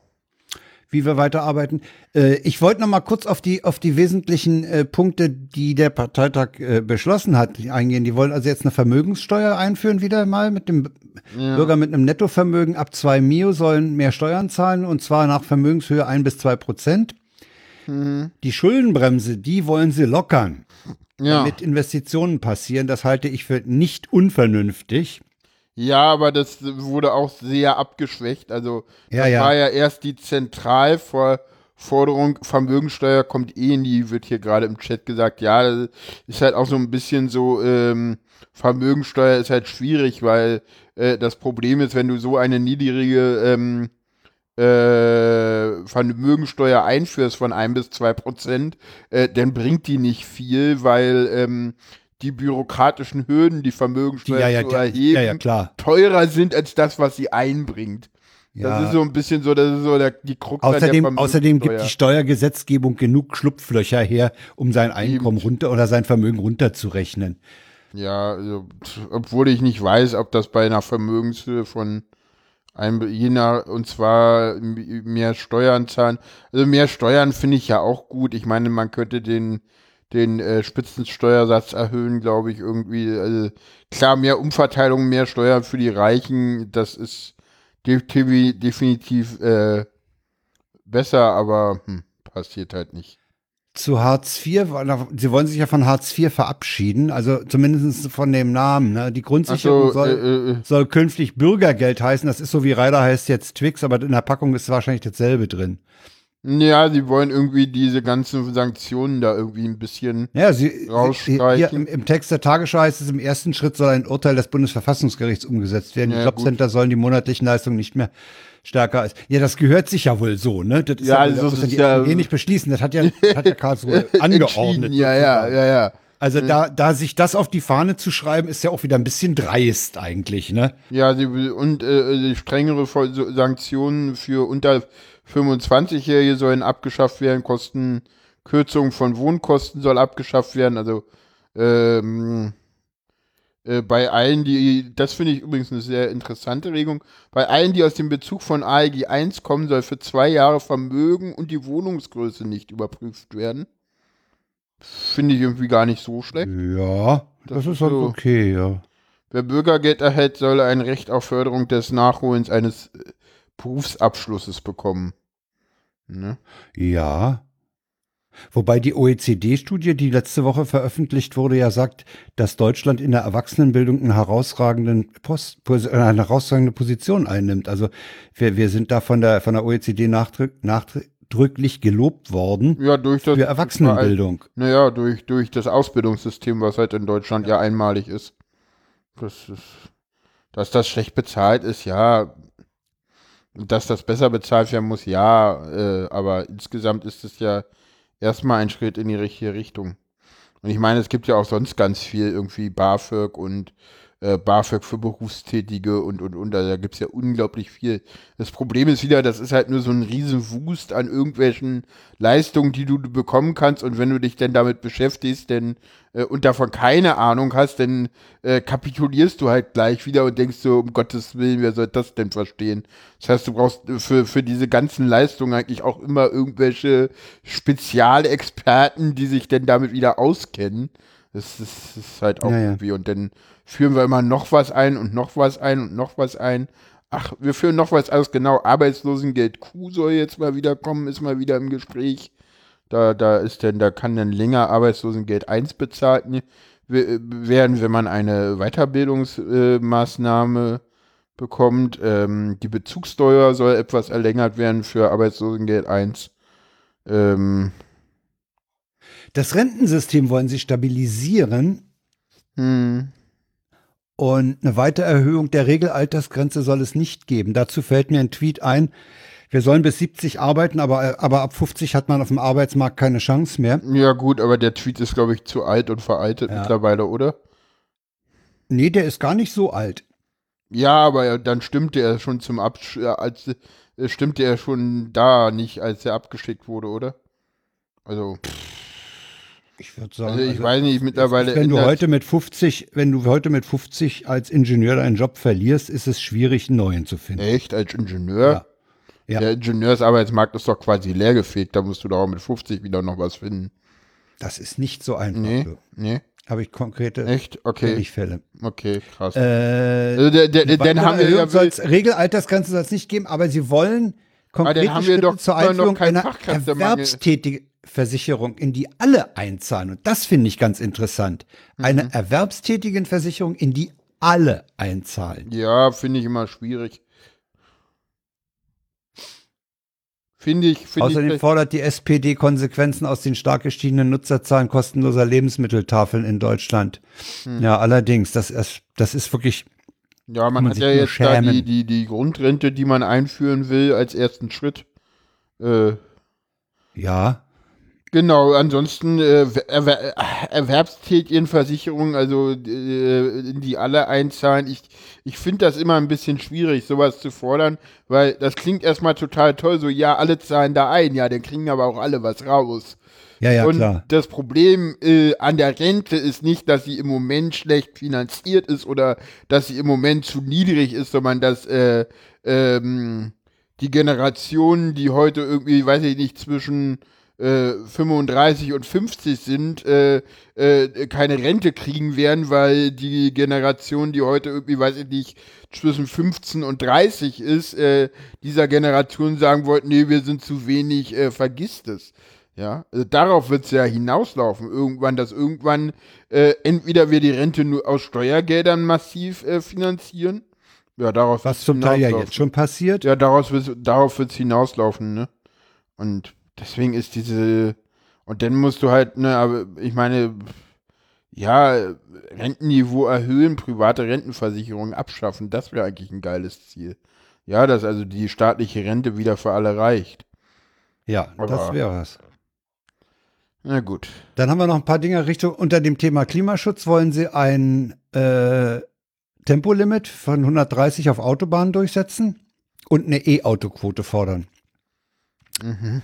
Wie wir weiterarbeiten. Äh, ich wollte noch mal kurz auf die auf die wesentlichen äh, Punkte, die der Parteitag äh, beschlossen hat, eingehen. Die wollen also jetzt eine Vermögenssteuer einführen wieder mal mit dem Bürger mit einem Nettovermögen ab zwei Mio sollen mehr Steuern zahlen und zwar nach Vermögenshöhe ein bis zwei Prozent. Die Schuldenbremse, die wollen sie lockern, Ja. damit Investitionen passieren. Das halte ich für nicht unvernünftig. Ja, aber das wurde auch sehr abgeschwächt. Also Ja, das ja. war ja erst die Zentralforderung, Vermögensteuer kommt eh in die, wird hier gerade im Chat gesagt, ja, das ist halt auch so ein bisschen so, ähm, Vermögensteuer ist halt schwierig, weil äh, das Problem ist, wenn du so eine niedrige ähm, äh, Vermögensteuer einführst von ein bis zwei Prozent, äh, dann bringt die nicht viel, weil ähm, die bürokratischen Hürden, die Vermögensteuer ja, ja, zu erheben, ja, teurer sind als das, was sie einbringt. Das Ja. ist so ein bisschen so, das ist so der, die Krux Außerdem, außerdem gibt die Vermögenssteuer. Steuergesetzgebung genug Schlupflöcher her, um sein Einkommen runter oder sein Vermögen runterzurechnen. Ja, also, obwohl ich nicht weiß, ob das bei einer Vermögenshöhe von einem, je nach, und zwar mehr Steuern zahlen. Also mehr Steuern finde ich ja auch gut. Ich meine, man könnte den, den äh, Spitzensteuersatz erhöhen, glaube ich, irgendwie. Also, klar, mehr Umverteilung, mehr Steuern für die Reichen, das ist definitiv, definitiv äh, besser, aber hm, passiert halt nicht. Zu Hartz IV, Sie wollen sich ja von Hartz IV verabschieden, also zumindest von dem Namen. Ne? Die Grundsicherung Achso, soll, äh, äh, soll künftig Bürgergeld heißen. Das ist so wie Reider heißt jetzt Twix, aber in der Packung ist wahrscheinlich dasselbe drin. Ja, sie wollen irgendwie diese ganzen Sanktionen da irgendwie ein bisschen. Ja, Sie, Rausstreichen. hier im, im Text der Tagesschau heißt es, im ersten Schritt soll ein Urteil des Bundesverfassungsgerichts umgesetzt werden. Die Ja, Jobcenter sollen die monatlichen Leistungen nicht mehr stärker als. Ja, das gehört sich ja wohl so, ne? Das ist Ja, ja, also das ist ja die ja- nicht beschließen. Das hat ja, hat ja Karlsruhe angeordnet. Ja, ja, ja, ja. Also da, da sich das auf die Fahne zu schreiben, ist ja auch wieder ein bisschen dreist eigentlich, ne? Ja, sie will, und äh, die strengere Sanktionen für unter 25-Jährige sollen abgeschafft werden, Kostenkürzung von Wohnkosten soll abgeschafft werden, also ähm, äh, bei allen, die, das finde ich übrigens eine sehr interessante Regung, bei allen, die aus dem Bezug von AEG 1 kommen, soll für zwei Jahre Vermögen und die Wohnungsgröße nicht überprüft werden. Finde ich irgendwie gar nicht so schlecht. Ja, das, Das ist ist halt so. okay, ja. Wer Bürgergeld erhält, soll ein Recht auf Förderung des Nachholens eines äh, Berufsabschlusses bekommen. Ne? Ja. Wobei die OECD-Studie, die letzte Woche veröffentlicht wurde, ja sagt, dass Deutschland in der Erwachsenenbildung einen herausragenden Post, pos- äh, eine herausragende Position einnimmt. Also wir, wir sind da von der, von der OECD nachdrück, nachdrücklich gelobt worden Ja, durch das. für Erwachsenenbildung. Naja, durch, durch das Ausbildungssystem, was halt in Deutschland ja, einmalig ist. Das ist. Dass das schlecht bezahlt ist, ja. Dass das besser bezahlt werden muss, ja. Äh, aber insgesamt ist es ja erstmal ein Schritt in die richtige Richtung. Und ich meine, es gibt ja auch sonst ganz viel irgendwie BAföG und äh, BAföG für Berufstätige und, und, und. Also da gibt es ja unglaublich viel. Das Problem ist wieder, das ist halt nur so ein Riesenwust an irgendwelchen Leistungen, die du bekommen kannst. Und wenn du dich denn damit beschäftigst denn, äh, und davon keine Ahnung hast, dann äh, kapitulierst du halt gleich wieder und denkst so, um Gottes Willen, wer soll das denn verstehen? Das heißt, du brauchst für, für diese ganzen Leistungen eigentlich auch immer irgendwelche Spezialexperten, die sich denn damit wieder auskennen. Das ist, das ist halt auch ja, irgendwie. Und dann führen wir immer noch was ein und noch was ein und noch was ein. Ach, wir führen noch was aus, genau, Arbeitslosengeld Q soll jetzt mal wieder kommen, ist mal wieder im Gespräch. Da, da ist denn, da kann dann länger Arbeitslosengeld 1 bezahlt werden, wenn man eine Weiterbildungsmaßnahme äh, bekommt. Ähm, die Bezugssteuer soll etwas erlängert werden für Arbeitslosengeld 1. Ähm, das Rentensystem wollen sie stabilisieren. Hm. Und eine weitere Erhöhung der Regelaltersgrenze soll es nicht geben. Dazu fällt mir ein Tweet ein. Wir sollen bis 70 arbeiten, aber, aber ab 50 hat man auf dem Arbeitsmarkt keine Chance mehr. Ja, gut, aber der Tweet ist, glaube ich, zu alt und veraltet ja. mittlerweile, oder? Nee, der ist gar nicht so alt. Ja, aber dann stimmte er schon zum Absch als äh, stimmte er schon da nicht, als er abgeschickt wurde, oder? Also. Ich würde sagen, also ich also, weiß nicht, mittlerweile. Wenn du heute mit 50, wenn du heute mit 50 als Ingenieur deinen Job verlierst, ist es schwierig, einen neuen zu finden. Echt? Als Ingenieur? Ja. ja. Der Ingenieursarbeitsmarkt ist doch quasi leergefegt, da musst du doch auch mit 50 wieder noch was finden. Das ist nicht so einfach. Nee, nee. Habe ich konkrete Echt? Okay. Fälle. Okay, krass. Äh, also der, der, dann haben wir ja Regelaltersgrenze soll es nicht geben, aber sie wollen konkrete haben wir doch zur Einführung einer Erwerbstätigen Versicherung, in die alle einzahlen. Und das finde ich ganz interessant. Eine mhm. erwerbstätigen Versicherung, in die alle einzahlen. Ja, finde ich immer schwierig. Finde ich. Find Außerdem ich fordert die SPD Konsequenzen aus den stark gestiegenen Nutzerzahlen kostenloser Lebensmitteltafeln in Deutschland. Hm. Ja, allerdings, das ist, das ist wirklich. Ja, man, man hat ja jetzt da die, die, die Grundrente, die man einführen will, als ersten Schritt. Äh, ja. Genau, ansonsten äh, Erwer Erwerbstätigenversicherung, also äh, die alle einzahlen. Ich, ich finde das immer ein bisschen schwierig, sowas zu fordern, weil das klingt erstmal total toll, so ja, alle zahlen da ein, ja, dann kriegen aber auch alle was raus. Ja, ja, Und klar. das Problem äh, an der Rente ist nicht, dass sie im Moment schlecht finanziert ist oder dass sie im Moment zu niedrig ist, sondern dass äh, ähm, die Generationen, die heute irgendwie, weiß ich nicht, zwischen 35 äh, und 50 sind, äh, äh, keine Rente kriegen werden, weil die Generation, die heute irgendwie, weiß ich nicht, zwischen 15 und 30 ist, äh, dieser Generation sagen wollten, nee, wir sind zu wenig, äh, vergisst es. Ja, also darauf wird es ja hinauslaufen, irgendwann, dass irgendwann äh, entweder wir die Rente nur aus Steuergeldern massiv äh, finanzieren. Ja, darauf Was zum Teil ja jetzt schon passiert. Ja, daraus wird's, darauf wird es hinauslaufen, ne? Und deswegen ist diese, und dann musst du halt, ne, aber ich meine, ja, Rentenniveau erhöhen, private Rentenversicherungen abschaffen, das wäre eigentlich ein geiles Ziel. Ja, dass also die staatliche Rente wieder für alle reicht. Ja, aber, das wäre es. Na gut. Dann haben wir noch ein paar Dinge Richtung unter dem Thema Klimaschutz. Wollen Sie ein äh, Tempolimit von 130 auf Autobahnen durchsetzen und eine E-Auto-Quote fordern? Mhm.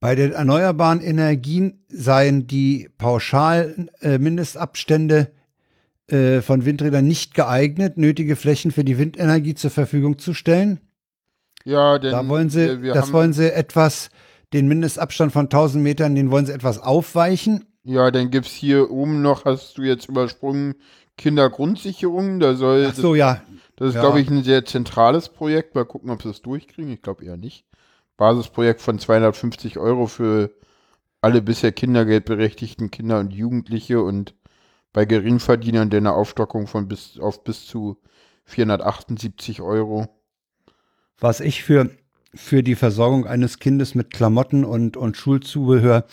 Bei den erneuerbaren Energien seien die pauschalen äh, Mindestabstände äh, von Windrädern nicht geeignet, nötige Flächen für die Windenergie zur Verfügung zu stellen. Ja, denn da wollen sie, das wollen sie etwas, den Mindestabstand von 1000 Metern, den wollen sie etwas aufweichen. Ja, dann gibt es hier oben noch, hast du jetzt übersprungen, Kindergrundsicherung. Da soll. Ach so, das, ja. Das ist, ja. glaube ich, ein sehr zentrales Projekt. Mal gucken, ob sie es durchkriegen. Ich glaube eher nicht. Basisprojekt von 250 Euro für alle bisher kindergeldberechtigten Kinder und Jugendliche und bei Geringverdienern eine Aufstockung von bis auf bis zu 478 Euro. Was ich für, für die Versorgung eines Kindes mit Klamotten und, und Schulzubehör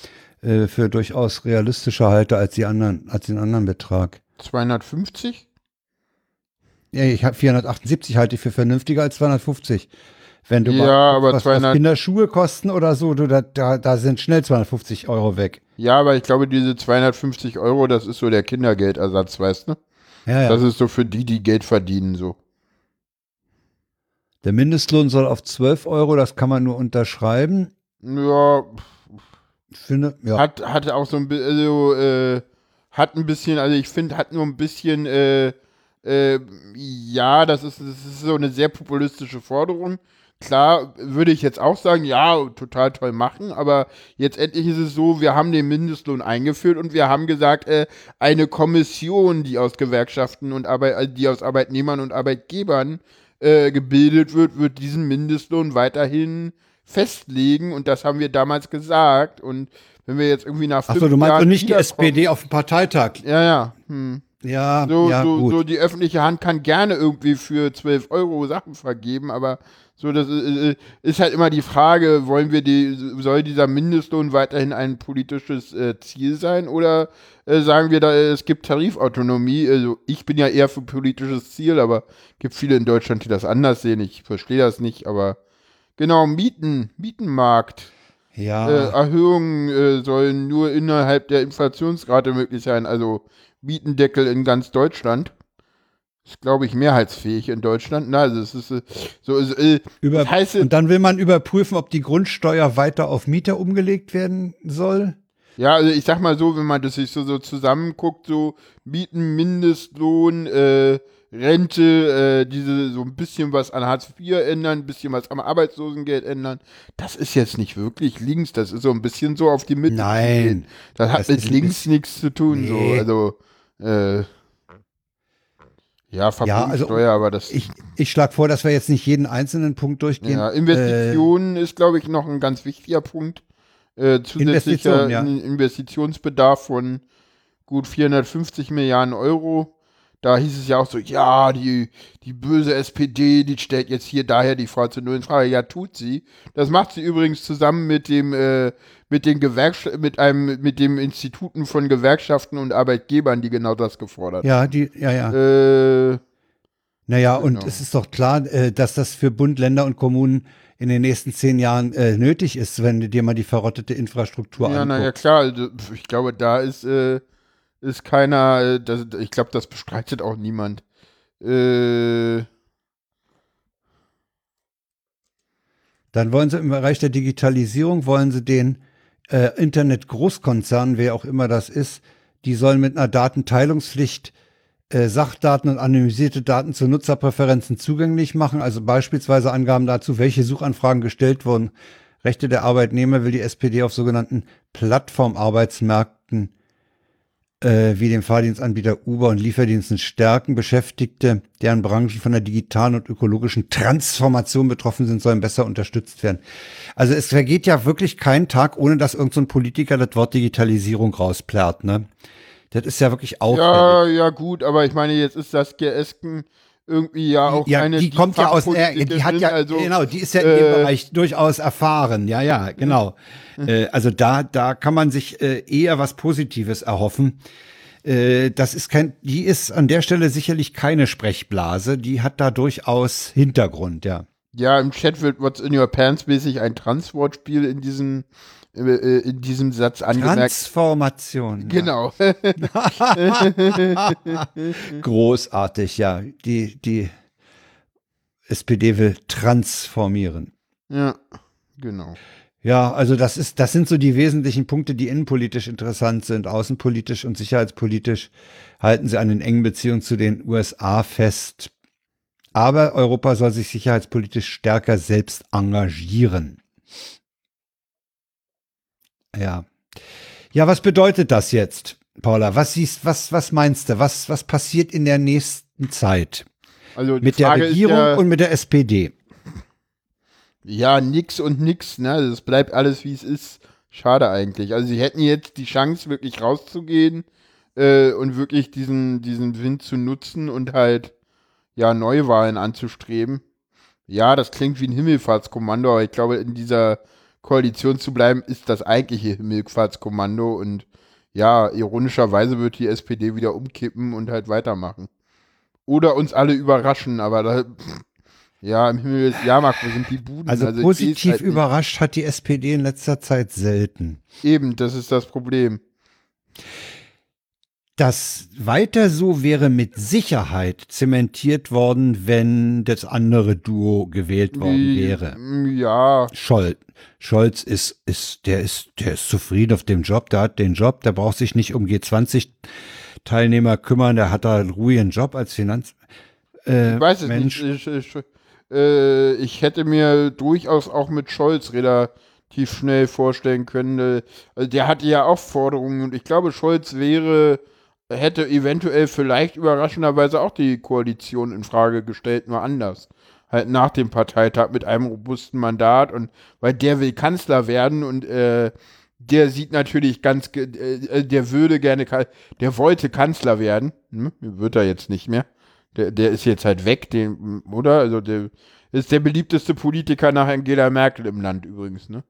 äh, für durchaus realistischer halte als, die anderen, als den anderen Betrag. 250? Ja, ich habe 478 halte ich für vernünftiger als 250. Wenn du Ja, mal aber was, 200 was Kinderschuhe kosten oder so, du, da, da, da sind schnell 250 Euro weg. Ja, aber ich glaube, diese 250 Euro, das ist so der Kindergeldersatz, weißt du? Ja, ja. Das ist so für die, die Geld verdienen, so. Der Mindestlohn soll auf 12 Euro, das kann man nur unterschreiben. Ja, Ich finde, ja. hat, hat auch so ein bisschen, also, äh, hat ein bisschen, also ich finde, hat nur ein bisschen, äh, äh, ja, das ist, das ist so eine sehr populistische Forderung. Klar, würde ich jetzt auch sagen, ja, total toll machen, aber jetzt endlich ist es so, wir haben den Mindestlohn eingeführt und wir haben gesagt, äh, eine Kommission, die aus Gewerkschaften und Arbeit, äh, die aus Arbeitnehmern und Arbeitgebern äh, gebildet wird, wird diesen Mindestlohn weiterhin festlegen und das haben wir damals gesagt und wenn wir jetzt irgendwie nach fünf Achso, du meinst Jahren doch nicht die SPD auf dem Parteitag. Ja, ja. Hm. Ja, So, ja, so, gut. so die öffentliche Hand kann gerne irgendwie für 12 Euro Sachen vergeben, aber so, das äh, ist halt immer die Frage, wollen wir die, soll dieser Mindestlohn weiterhin ein politisches äh, Ziel sein oder äh, sagen wir da, äh, es gibt Tarifautonomie? Also ich bin ja eher für politisches Ziel, aber gibt viele in Deutschland, die das anders sehen. Ich verstehe das nicht, aber genau, Mieten, Mietenmarkt. ja. Äh, Erhöhungen äh, sollen nur innerhalb der Inflationsrate möglich sein, also Mietendeckel in ganz Deutschland. Ist, glaube ich, mehrheitsfähig in Deutschland. Na, also es ist äh, so, ist, äh, Über, das heißt, und dann will man überprüfen, ob die Grundsteuer weiter auf Mieter umgelegt werden soll. ja, also ich sag mal so, wenn man das sich so, so zusammenguckt, so Mieten, Mindestlohn, äh, Rente, äh, diese so ein bisschen was an Hartz IV ändern, ein bisschen was am Arbeitslosengeld ändern, das ist jetzt nicht wirklich links, das ist so ein bisschen so auf die Mitte. Nein. Das hat Das mit links nichts zu tun, so. Nee. Also, äh, ja, Vermögenssteuer, also, aber das. Ich, ich schlage vor, dass wir jetzt nicht jeden einzelnen Punkt durchgehen. ja, Investitionen ist, glaube ich, noch ein ganz wichtiger Punkt. Äh, zusätzlicher Investitionen, ja. In- Investitionsbedarf von gut 450 Milliarden Euro. Da hieß es ja auch so, ja, die, die böse SPD, die stellt jetzt hier daher die Frau zu Null in Frage. Ja, tut sie. Das macht sie übrigens zusammen mit dem, äh, mit den Gewerksch mit einem, mit dem Instituten von Gewerkschaften und Arbeitgebern, die genau das gefordert Ja, die, ja, ja. Äh, Naja, und Genau. es ist doch klar, äh, dass das für Bund, Länder und Kommunen in den nächsten zehn Jahren äh, nötig ist, wenn du dir mal die verrottete Infrastruktur Ja, naja, anguckst. klar. Also, ich glaube, da ist, äh, ist keiner, äh, das, ich glaube, das bestreitet auch niemand. Äh, Dann wollen sie im Bereich der Digitalisierung, wollen sie den äh, Internet-Großkonzernen, wer auch immer das ist, die sollen mit einer Datenteilungspflicht äh, Sachdaten und anonymisierte Daten zu Nutzerpräferenzen zugänglich machen, also beispielsweise Angaben dazu, welche Suchanfragen gestellt wurden. Rechte der Arbeitnehmer will die SPD auf sogenannten Plattformarbeitsmärkten äh, wie dem Fahrdienstanbieter Uber und Lieferdiensten stärken. Beschäftigte, deren Branchen von der digitalen und ökologischen Transformation betroffen sind, sollen besser unterstützt werden. Also es vergeht ja wirklich kein Tag, ohne dass irgendein so Politiker das Wort Digitalisierung rausplärrt. Ne? Das ist ja wirklich auffällig. ja, ja, gut, aber ich meine, jetzt ist Saskia Esken irgendwie ja auch ja, eine die kommt ja aus, äh, die hat ja, also, genau, die ist ja in äh, dem Bereich durchaus erfahren. Ja, ja, genau. äh, also da, da kann man sich äh, eher was Positives erhoffen. Äh, das ist kein, die ist an der Stelle sicherlich keine Sprechblase. Die hat da durchaus Hintergrund, ja. Ja, im Chat wird What's in Your Pants mäßig ein Transwortspiel in diesem, äh, äh, in diesem Satz angemerkt. Transformation. Genau. Großartig, ja. Die, die SPD will transformieren. ja, genau. Ja, also das ist, das sind so die wesentlichen Punkte, die innenpolitisch interessant sind. Außenpolitisch und sicherheitspolitisch halten sie an den engen Beziehungen zu den USA fest. Aber Europa soll sich sicherheitspolitisch stärker selbst engagieren. Ja. Ja, was bedeutet das jetzt, Paula? Was siehst, was, was meinst du? Was, was passiert in der nächsten Zeit Also mit der Frage Regierung ist ja, und mit der SPD? Ja, nix und nix, ne? Also Es bleibt alles wie es ist. Schade eigentlich. Also sie hätten jetzt die Chance, wirklich rauszugehen äh, und wirklich diesen, diesen Wind zu nutzen und halt ja Neuwahlen anzustreben. Ja, das klingt wie ein Himmelfahrtskommando, aber ich glaube, in dieser Koalition zu bleiben, ist das eigentliche Himmelfahrtskommando und ja, ironischerweise wird die SPD wieder umkippen und halt weitermachen. Oder uns alle überraschen, aber da, pff, Ja, im Himmel des Jahrmarkt, wo sind die Buden? Also, seh's positiv halt überrascht hat die SPD in letzter Zeit selten. Eben, das ist das Problem. Das weiter so wäre mit Sicherheit zementiert worden, wenn das andere Duo gewählt worden Wie- wäre. Ja, Scholz. Scholz ist, ist, der ist, der ist zufrieden auf dem Job, der hat den Job, der braucht sich nicht um G20-Teilnehmer kümmern, der hat da einen ruhigen Job als Finanz, äh, ich weiß es Mensch. nicht. Ich, ich, äh, ich hätte mir durchaus auch mit Scholz relativ schnell vorstellen können. Äh, also der hatte ja auch Forderungen und ich glaube, Scholz wäre, hätte eventuell vielleicht überraschenderweise auch die Koalition in Frage gestellt, nur anders. Halt nach dem Parteitag mit einem robusten Mandat und weil der will Kanzler werden und äh, der sieht natürlich ganz, ge- äh, der würde gerne, der wollte Kanzler werden, hm? wird er jetzt nicht mehr. Der, der ist jetzt halt weg, den, oder? Also der ist der beliebteste Politiker nach Angela Merkel im Land übrigens, ne?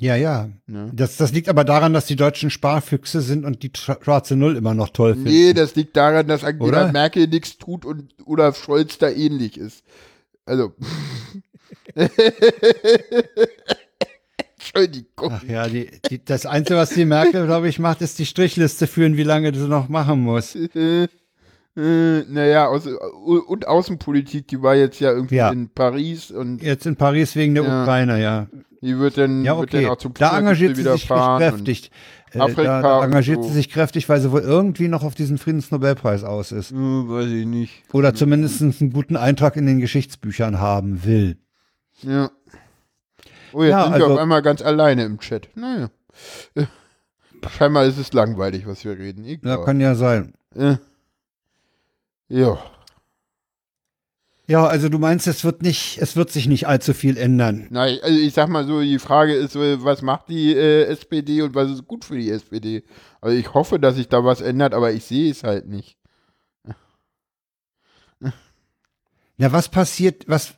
Ja, ja. Ja. Das, das liegt aber daran, dass die Deutschen Sparfüchse sind und die schwarze Null immer noch toll finden. Nee, das liegt daran, dass Angela Oder? Merkel nichts tut und Olaf Scholz da ähnlich ist. Also. Entschuldigung. Ach ja, die, die, das Einzige, was die Merkel, glaube ich, macht, ist die Strichliste führen, wie lange du noch machen musst. Äh, naja, aus, und Außenpolitik, die war jetzt ja irgendwie Ja. in Paris und Jetzt in Paris wegen der Ja. Ukraine, ja. die wird dann, Ja, wird dann okay. auch zum Da engagiert sie sich kräftig. Äh, Afrika da, engagiert so. sie sich kräftig, weil sie wohl irgendwie noch auf diesen Friedensnobelpreis aus ist. Äh, weiß ich nicht. Oder zumindest einen guten Eintrag in den Geschichtsbüchern haben will. Ja. Oh, jetzt Ja, sind wir also- auf einmal ganz alleine im Chat. Naja. Äh, Scheinbar ist es langweilig, was wir reden. Ja, kann ja sein. äh. Ja. Ja, also du meinst, es wird nicht, es wird sich nicht allzu viel ändern. Nein, also ich sag mal so, die Frage ist, äh, was macht die äh, SPD und was ist gut für die SPD? Also ich hoffe, dass sich da was ändert, aber ich sehe es halt nicht. Ja, was passiert, was,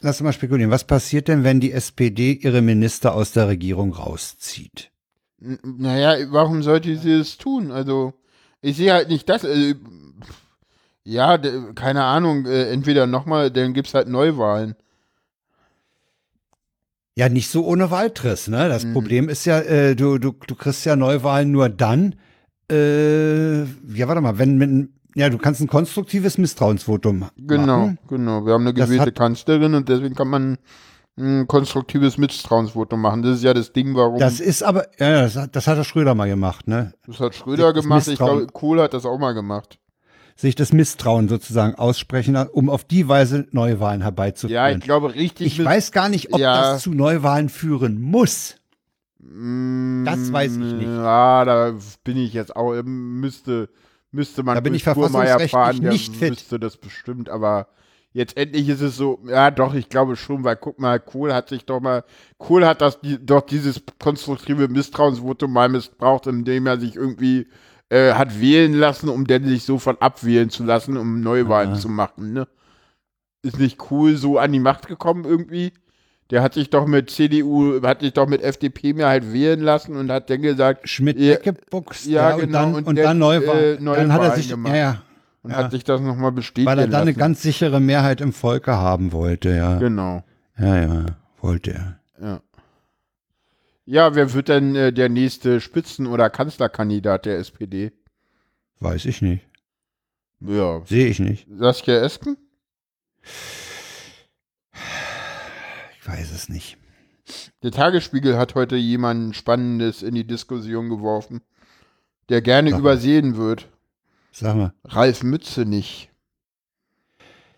lass mal spekulieren, was passiert denn, wenn die SPD ihre Minister aus der Regierung rauszieht? N- Naja, warum sollte sie es tun? Also, ich sehe halt nicht das. Äh, ja, keine Ahnung, äh, entweder nochmal, dann gibt es halt Neuwahlen. Ja, nicht so ohne Wahltriss, ne? Das Mhm. Problem ist ja, äh, du, du, du kriegst ja Neuwahlen nur dann, äh, ja, warte mal, wenn, wenn, ja, du kannst ein konstruktives Misstrauensvotum Genau, machen. genau. Wir haben eine gewählte Kanzlerin und deswegen kann man ein konstruktives Misstrauensvotum machen. Das ist ja das Ding, warum. Das ist aber, ja, das, hat- das hat der Schröder mal gemacht, ne? das hat Schröder das gemacht. Ich glaube, Kohl hat das auch mal gemacht. Sich das Misstrauen sozusagen aussprechen, um auf die Weise Neuwahlen Ja, herbeizuführen. ich glaube, richtig. ich weiß gar nicht, ob Ja. das zu Neuwahlen führen muss. Mm, Das weiß ich nicht. Ja, da bin ich jetzt auch, müsste, müsste man Da bin ich verfassungsrechtlich fahren, der nicht fit. wüsste das bestimmt, aber jetzt endlich ist es so, ja doch, ich glaube schon, weil guck mal, Kohl hat sich doch mal, Kohl hat das, die, doch dieses konstruktive Misstrauensvotum mal missbraucht, indem er sich irgendwie äh, hat wählen lassen, um dann sich sofort abwählen zu lassen, um Neuwahlen Aha. zu machen, ne? Ist nicht cool so an die Macht gekommen irgendwie? Der hat sich doch mit CDU, hat sich doch mit FDP mehr halt wählen lassen und hat dann gesagt, Schmidt Ja, ja, ja, und genau, dann, und und dann Neuwahlen. äh, dann hat er Neuwahlen sich, gemacht. ja, ja, und Ja. hat sich das nochmal bestätigen weil er dann eine lassen. ganz sichere Mehrheit im Volke haben wollte, ja. Genau, Ja, ja, wollte er. ja. Ja, wer wird denn äh, der nächste Spitzen- oder Kanzlerkandidat der SPD? Weiß ich nicht. Ja, Sehe ich nicht. Saskia Esken? Ich weiß es nicht. Der Tagesspiegel hat heute jemanden Spannendes in die Diskussion geworfen, der gerne Sag übersehen wird. Sag mal. Ralf Mützenich.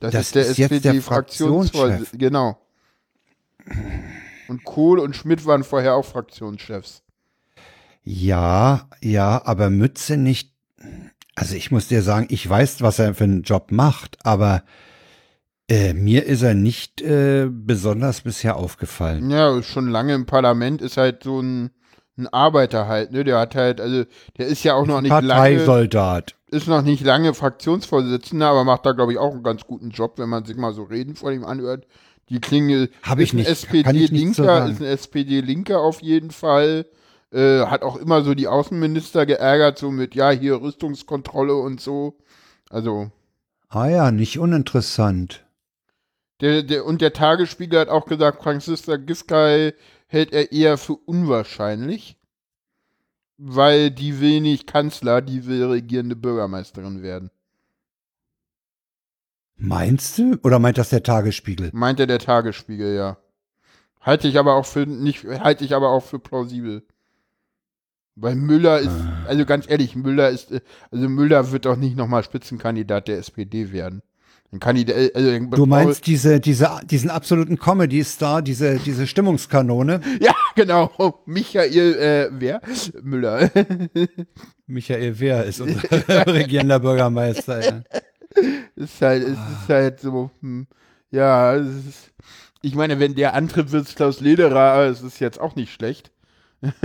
Das, Das ist der SPD-Fraktionsvorsitzende. Genau. Und Kohl und Schmidt waren vorher auch Fraktionschefs. Ja, ja, aber Mütze nicht. Also ich muss dir sagen, ich weiß, was er für einen Job macht, aber äh, mir ist er nicht äh, besonders bisher aufgefallen. Ja, ist schon lange im Parlament, ist halt so ein, ein Arbeiter halt, ne? Der hat halt, also der ist ja auch noch nicht lange, Parteisoldat. ist noch nicht lange Fraktionsvorsitzender, aber macht da, glaube ich, auch einen ganz guten Job, wenn man sich mal so reden vor ihm anhört. Die Klinge Hab ist ich ein nicht, nicht so SPD-Linker, ist ein SPD-Linker auf jeden Fall. Äh, hat auch immer so die Außenminister geärgert, so mit, ja, hier Rüstungskontrolle und so. Also, Ah ja, nicht uninteressant. Der, der, und der Tagesspiegel hat auch gesagt, Franziska Giffey hält er eher für unwahrscheinlich, weil die will nicht Kanzler, die will regierende Bürgermeisterin werden. Meinst du? Oder meint das der Tagesspiegel? Meint er der Tagesspiegel, ja. Halte ich aber auch für nicht, halte ich aber auch für plausibel. Weil Müller ist, Ah. also ganz ehrlich, Müller ist, also Müller wird doch nicht nochmal Spitzenkandidat der SPD werden. Ein Kandidat, also Du meinst diese, diese, diesen absoluten Comedy-Star, diese, diese Stimmungskanone? Ja, genau. Michael, äh, wer? Müller. Michael Wehr ist unser regierender Bürgermeister. Ja. ist halt, es ist halt so, hm, ja, es ist, ich meine, wenn der antritt, wird es Klaus Lederer, es ist jetzt auch nicht schlecht.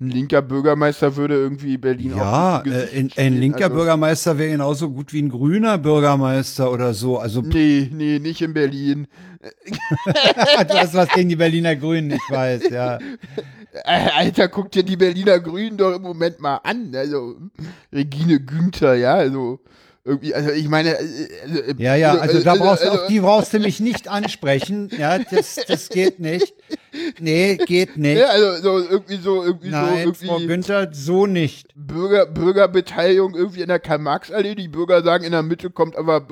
ein linker Bürgermeister würde irgendwie Berlin Ja, auch nicht äh, ein, ein linker also, Bürgermeister wäre genauso gut wie ein grüner Bürgermeister oder so. Also Nee, nee, nicht in Berlin. du hast was gegen die Berliner Grünen, ich weiß, ja. Äh, Alter, guck dir die Berliner Grünen doch im Moment mal an. Also, Regine Günther, ja, also, irgendwie, also ich meine, äh, äh, Ja, ja, also da also, brauchst du, auf die brauchst du mich nicht ansprechen. Ja, das, das geht nicht. Nee, geht nicht. Ja, also so irgendwie so, irgendwie so, Nein, irgendwie Frau Günther, so nicht. Bürger, Bürgerbeteiligung irgendwie in der Karl-Marx-Allee. Die Bürger sagen, in der Mitte kommt aber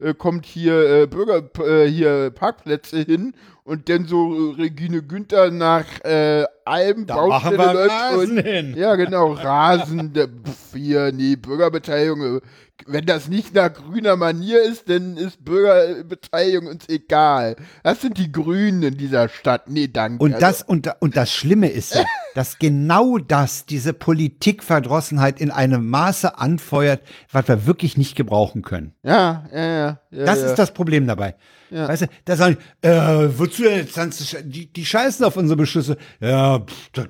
äh, kommt hier äh, Bürger äh, hier Parkplätze hin und dann so äh, Regine Günther nach äh, Alm Da machen wir Rasen hin. Ja, genau, Rasen, pf, hier, nee, Bürgerbeteiligung. äh, Wenn das nicht nach grüner Manier ist, dann ist Bürgerbeteiligung uns egal. Das sind die Grünen in dieser Stadt. Nee, danke. Und Also, das, und, und das Schlimme ist ja, dass genau das, diese Politikverdrossenheit in einem Maße anfeuert, was wir wirklich nicht gebrauchen können. ja, ja, ja. ja Das ja. ist das Problem dabei. Ja. Weißt du, da sagen, äh, wozu denn jetzt die, die scheißen auf unsere Beschlüsse. Ja, pff, da-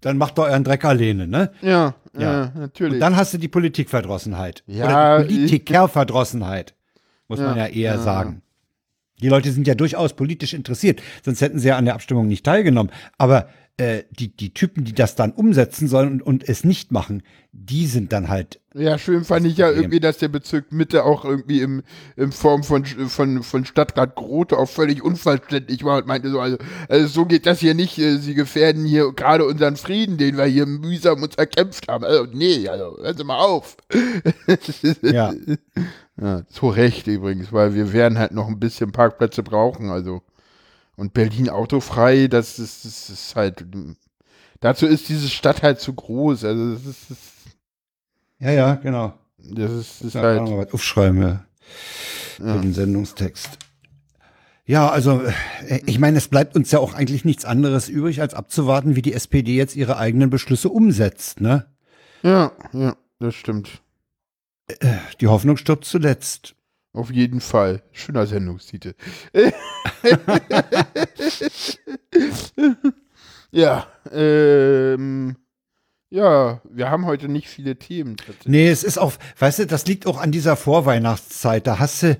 dann macht doch euren Dreck alleine, ne? Ja, ja, Ja. natürlich. Und dann hast du die Politikverdrossenheit. Ja, Oder die Politikerverdrossenheit, muss man Ja, ja eher ja. sagen. Die Leute sind ja durchaus politisch interessiert, sonst hätten sie ja an der Abstimmung nicht teilgenommen. Aber äh, die, die Typen, die das dann umsetzen sollen und, und es nicht machen, die sind dann halt. ja, schön fand ich ja irgendwie, dass der Bezirk Mitte auch irgendwie im, in Form von, von, von Stadtrat Grote auch völlig unverständlich war und meinte so, also, also so geht das hier nicht, äh, sie gefährden hier gerade unseren Frieden, den wir hier mühsam uns erkämpft haben. Also, nee, also, hören Sie mal auf. Ja, Ja, zu Recht übrigens, weil wir werden halt noch ein bisschen Parkplätze brauchen, also. Und Berlin autofrei, das ist, das ist halt, dazu ist diese Stadt halt zu groß, also das ist, das, ja, ja, genau. das ist, das ist halt, mal was aufschreiben, ja. Ja. Den Sendungstext. Ja, also äh, ich meine, es bleibt uns ja auch eigentlich nichts anderes übrig, als abzuwarten, wie die SPD jetzt ihre eigenen Beschlüsse umsetzt. Ne? ja, ja, das stimmt. Die Hoffnung stirbt zuletzt. Auf jeden Fall. Schöner Sendungstitel. ja, ähm, ja, wir haben heute nicht viele Themen. Nee, es ist auch, weißt du, das liegt auch an dieser Vorweihnachtszeit. Da hast du,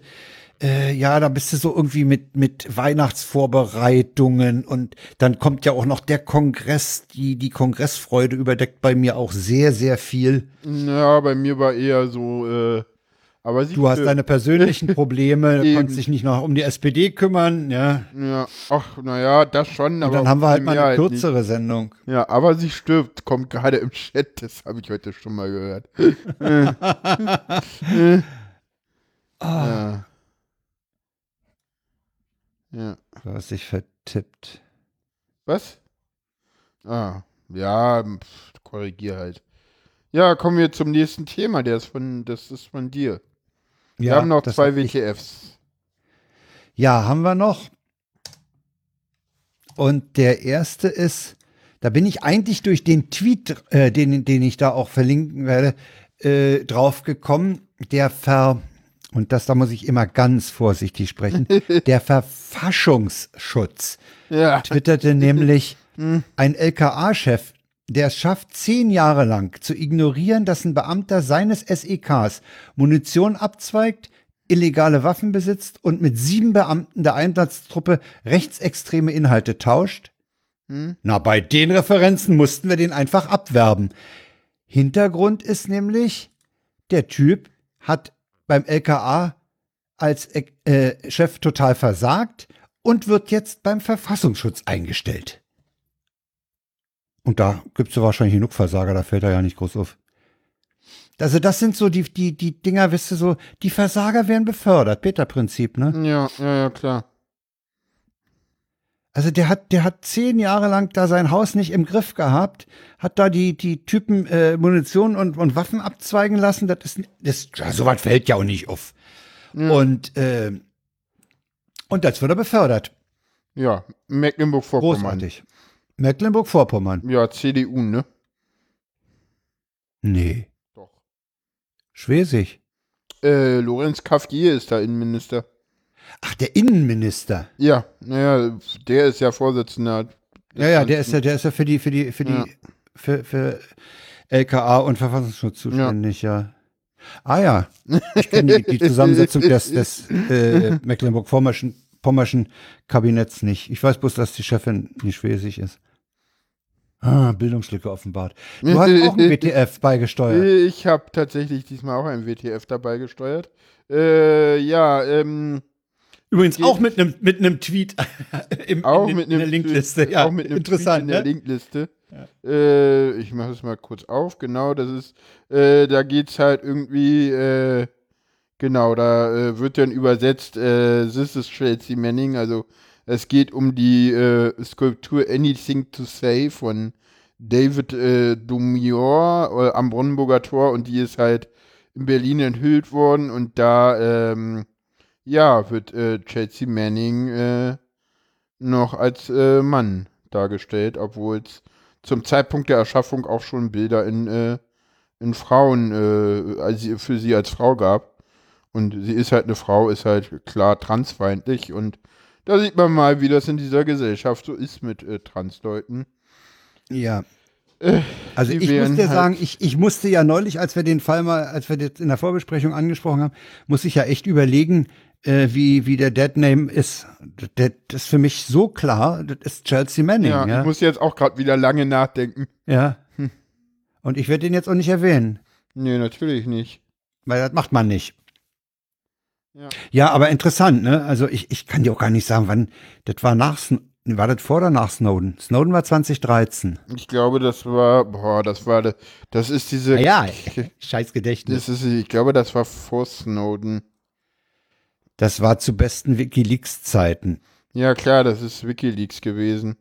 äh, ja, da bist du so irgendwie mit, mit Weihnachtsvorbereitungen und dann kommt ja auch noch der Kongress, die, die Kongressfreude überdeckt bei mir auch sehr, sehr viel. Ja, bei mir war eher so, äh, aber sie Du hast deine persönlichen Probleme, Eben. konntest dich nicht noch um die SPD kümmern, ja. Ja, ach, naja, das schon, Und aber dann haben wir halt mal eine kürzere Sendung. Nicht. Ja, aber sie stirbt, kommt gerade im Chat, das habe ich heute schon mal gehört. Ah, Ja. Ja. du hast dich vertippt. Was? Ah, ja, pf, korrigier halt. Ja, kommen wir zum nächsten Thema, der ist von, das ist von dir. Wir haben noch zwei WTFs. Ja, haben wir noch. Und der erste ist, da bin ich eigentlich durch den Tweet, äh, den, den ich da auch verlinken werde, äh, drauf gekommen. Der Ver, und das, da muss ich immer ganz vorsichtig sprechen, der Verfassungsschutz Ja, twitterte nämlich ein LKA-Chef, der es schafft, zehn Jahre lang zu ignorieren, dass ein Beamter seines SEKs Munition abzweigt, illegale Waffen besitzt und mit sieben Beamten der Einsatztruppe rechtsextreme Inhalte tauscht. Na, bei den Referenzen mussten wir den einfach abwerben. Hintergrund ist nämlich, der Typ hat beim LKA als äh, Chef total versagt und wird jetzt beim Verfassungsschutz eingestellt. Und da gibt es ja wahrscheinlich genug Versager, da fällt er ja nicht groß auf. Also das sind so die, die, die Dinger, wisst ihr so, die Versager werden befördert, Peter-Prinzip, ne? Ja, ja, ja, klar. Also der hat, der hat zehn Jahre lang da sein Haus nicht im Griff gehabt, hat da die, die Typen äh, Munition und, und Waffen abzweigen lassen. Das ist, das, ja, so was fällt ja auch nicht auf. Ja. Und, äh, und jetzt wird er befördert. Ja, Mecklenburg-Vorpommern. Großartig. Mecklenburg-Vorpommern. Ja, CDU, ne? Nee. Doch. Schwesig. Äh, Lorenz Caffier ist da Innenminister. Ach, der Innenminister. Ja, naja, der ist ja Vorsitzender. Ja, ja, der ist ja, der ist ja für die, für die, für die, Ja. für, für LKA und Verfassungsschutz zuständig, ja. Ah ja, ich kenne die, die Zusammensetzung des, des äh, Mecklenburg-Pommerschen Pommerschen Kabinetts nicht. Ich weiß bloß, dass die Chefin nicht schwesig ist. Ah, Bildungslücke offenbart. Du hast auch ein WTF beigesteuert. Ich habe tatsächlich diesmal auch ein WTF dabei gesteuert. Äh, ja, ähm, Übrigens auch mit einem mit einem Tweet im, auch in, mit in der einem Linkliste. Ja, auch mit einem interessant, Tweet in der ne? Linkliste. Äh, ich mache es mal kurz auf. Genau, das ist, äh, da geht's halt irgendwie, äh, genau, da äh, wird dann übersetzt, äh, this is Chelsea Manning, also es geht um die äh, Skulptur Anything to Say von David äh, Dumior äh, am Brandenburger Tor. Und die ist halt in Berlin enthüllt worden. Und da ähm, ja wird äh, Chelsea Manning äh, noch als äh, Mann dargestellt, obwohl es zum Zeitpunkt der Erschaffung auch schon Bilder in, äh, in Frauen, also für sie als Frau gab. Und sie ist halt eine Frau, ist halt klar transfeindlich. Und da sieht man mal, wie das in dieser Gesellschaft so ist mit äh, Transleuten. Ja. Äh, Also ich muss dir halt- sagen, ich, ich musste ja neulich, als wir den Fall mal, als wir das in der Vorbesprechung angesprochen haben, muss ich ja echt überlegen, äh, wie, wie der Deadname ist. Das, das ist für mich so klar, das ist Chelsea Manning. Ja, Ja, ich muss jetzt auch gerade wieder lange nachdenken. ja. Und ich werde den jetzt auch nicht erwähnen, Nee, natürlich nicht. weil das macht man nicht. Ja. Ja, aber interessant, ne? Also ich, ich kann dir auch gar nicht sagen, wann, das war nach, war das vor oder nach Snowden? Snowden war 2013. Ich glaube, das war, boah, das war, das ist diese, Ja, scheiß Gedächtnis. das ist, ich glaube, das war vor Snowden. Das war zu besten Wikileaks-Zeiten. Ja, klar, das ist WikiLeaks gewesen.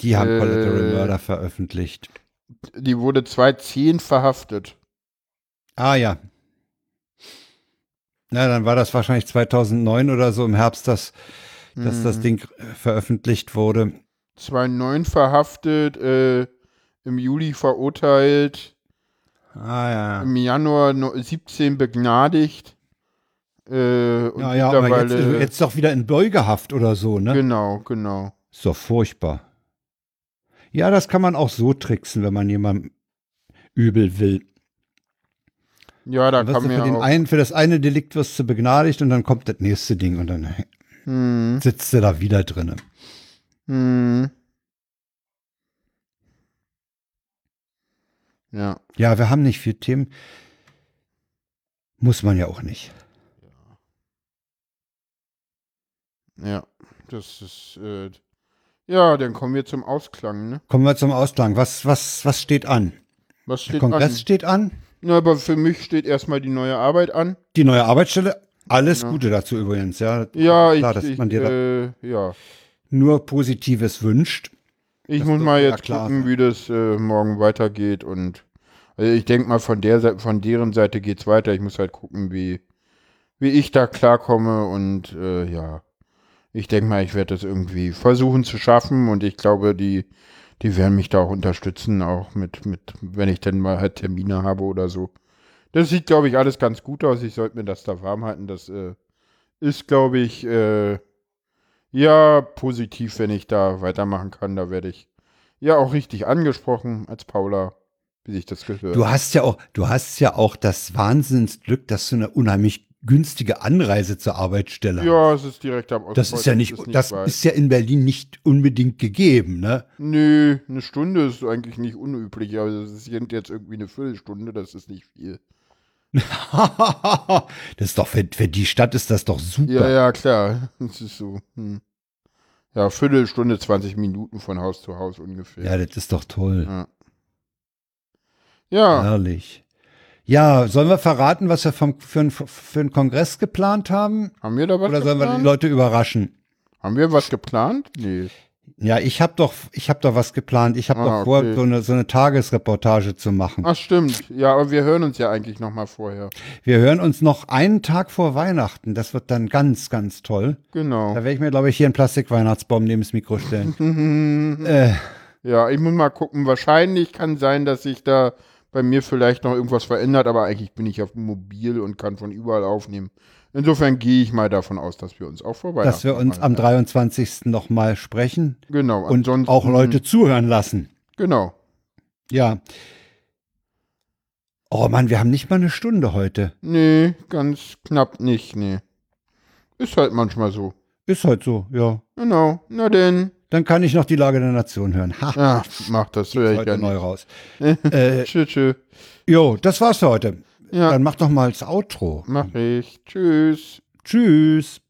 Die haben Äh, Collateral Murder veröffentlicht. Die wurde 2010 verhaftet. Ah ja. Na, dann war das wahrscheinlich 2009 oder so im Herbst, dass, dass das Mhm. Ding äh, veröffentlicht wurde. 2009 verhaftet, äh, im Juli verurteilt, Ah ja. im Januar no- 17 begnadigt. Äh, und Ja, ja, aber jetzt, jetzt doch wieder in Beugehaft oder so, ne? Genau, genau. Ist doch furchtbar. Ja, das kann man auch so tricksen, wenn man jemandem übel will. Ja, da kann man für, den einen, für das eine Delikt wirst du begnadigt und dann kommt das nächste Ding und dann Hm, sitzt du da wieder drinne. hm. Ja, Ja, wir haben nicht viel Themen. Muss man ja auch nicht. ja. Das ist, äh, ja, dann kommen wir zum Ausklang, ne? Kommen wir zum Ausklang. Was, was, was steht an? Was Der steht Kongress an? steht an. Na, aber für mich steht erstmal die neue Arbeit an. Die neue Arbeitsstelle. Alles Ja. Gute dazu übrigens, ja. Ja, Klar, ich, dass ich man dir da äh, ja. nur Positives wünscht. Ich muss mal jetzt gucken, wie das äh, morgen weitergeht und also ich denke mal von der Seite, von deren Seite geht's weiter. Ich muss halt gucken, wie wie ich da klarkomme und äh, ja, ich denke mal, ich werde das irgendwie versuchen zu schaffen und ich glaube, die die werden mich da auch unterstützen, auch mit mit wenn ich dann mal halt Termine habe oder so. Das sieht, glaube ich, alles ganz gut aus. Ich sollte mir das da warm halten. Das äh, ist, glaube ich, äh, ja, positiv, wenn ich da weitermachen kann. Da werde ich ja auch richtig angesprochen als Paula, wie sich das gehört. Du hast ja auch, du hast ja auch das Wahnsinnsglück, dass du eine unheimlich günstige Anreise zur Arbeitsstelle ja, es ist direkt am Das ist ja nicht, ist das weit. ist ja in Berlin nicht unbedingt gegeben, ne? Nö, eine Stunde ist eigentlich nicht unüblich, aber es sind jetzt irgendwie eine Viertelstunde, das ist nicht viel. das ist doch für, für die Stadt ist das doch super. Ja, ja, klar. Das ist so. Hm. Ja, Viertelstunde, 20 Minuten von Haus zu Haus ungefähr. Ja, das ist doch toll. Ja. Ja, Herrlich. Ja, sollen wir verraten, was wir vom, für, einen, für einen Kongress geplant haben? haben wir da was Oder sollen wir die geplant? Leute überraschen? Haben wir was geplant? Nee. Ja, ich habe doch, ich habe doch was geplant. Ich habe Ah, doch vor, okay. so eine, so eine Tagesreportage zu machen. Ach, stimmt. Ja, aber wir hören uns ja eigentlich noch mal vorher. Wir hören uns noch einen Tag vor Weihnachten. Das wird dann ganz, ganz toll. Genau. Da werde ich mir, glaube ich, hier einen Plastik-Weihnachtsbaum neben das Mikro stellen. äh, Ja, ich muss mal gucken. Wahrscheinlich kann sein, dass sich da bei mir vielleicht noch irgendwas verändert, aber eigentlich bin ich auf dem Mobil und kann von überall aufnehmen. Insofern gehe ich mal davon aus, dass wir uns auch vor Weihnachten dass wir uns am mal- 23. nochmal sprechen genau und auch Leute zuhören lassen. genau Ja. Oh Mann, wir haben nicht mal eine Stunde heute. nee ganz knapp nicht nee ist halt manchmal so Ist halt so, ja. genau na denn Dann kann ich noch die Lage der Nation hören. Ha, ja mach das höre ich heute ja neu nicht raus. äh, tschö tschö jo, das war's für heute. ja Dann mach doch mal das Outro. mach ich tschüss Tschüss.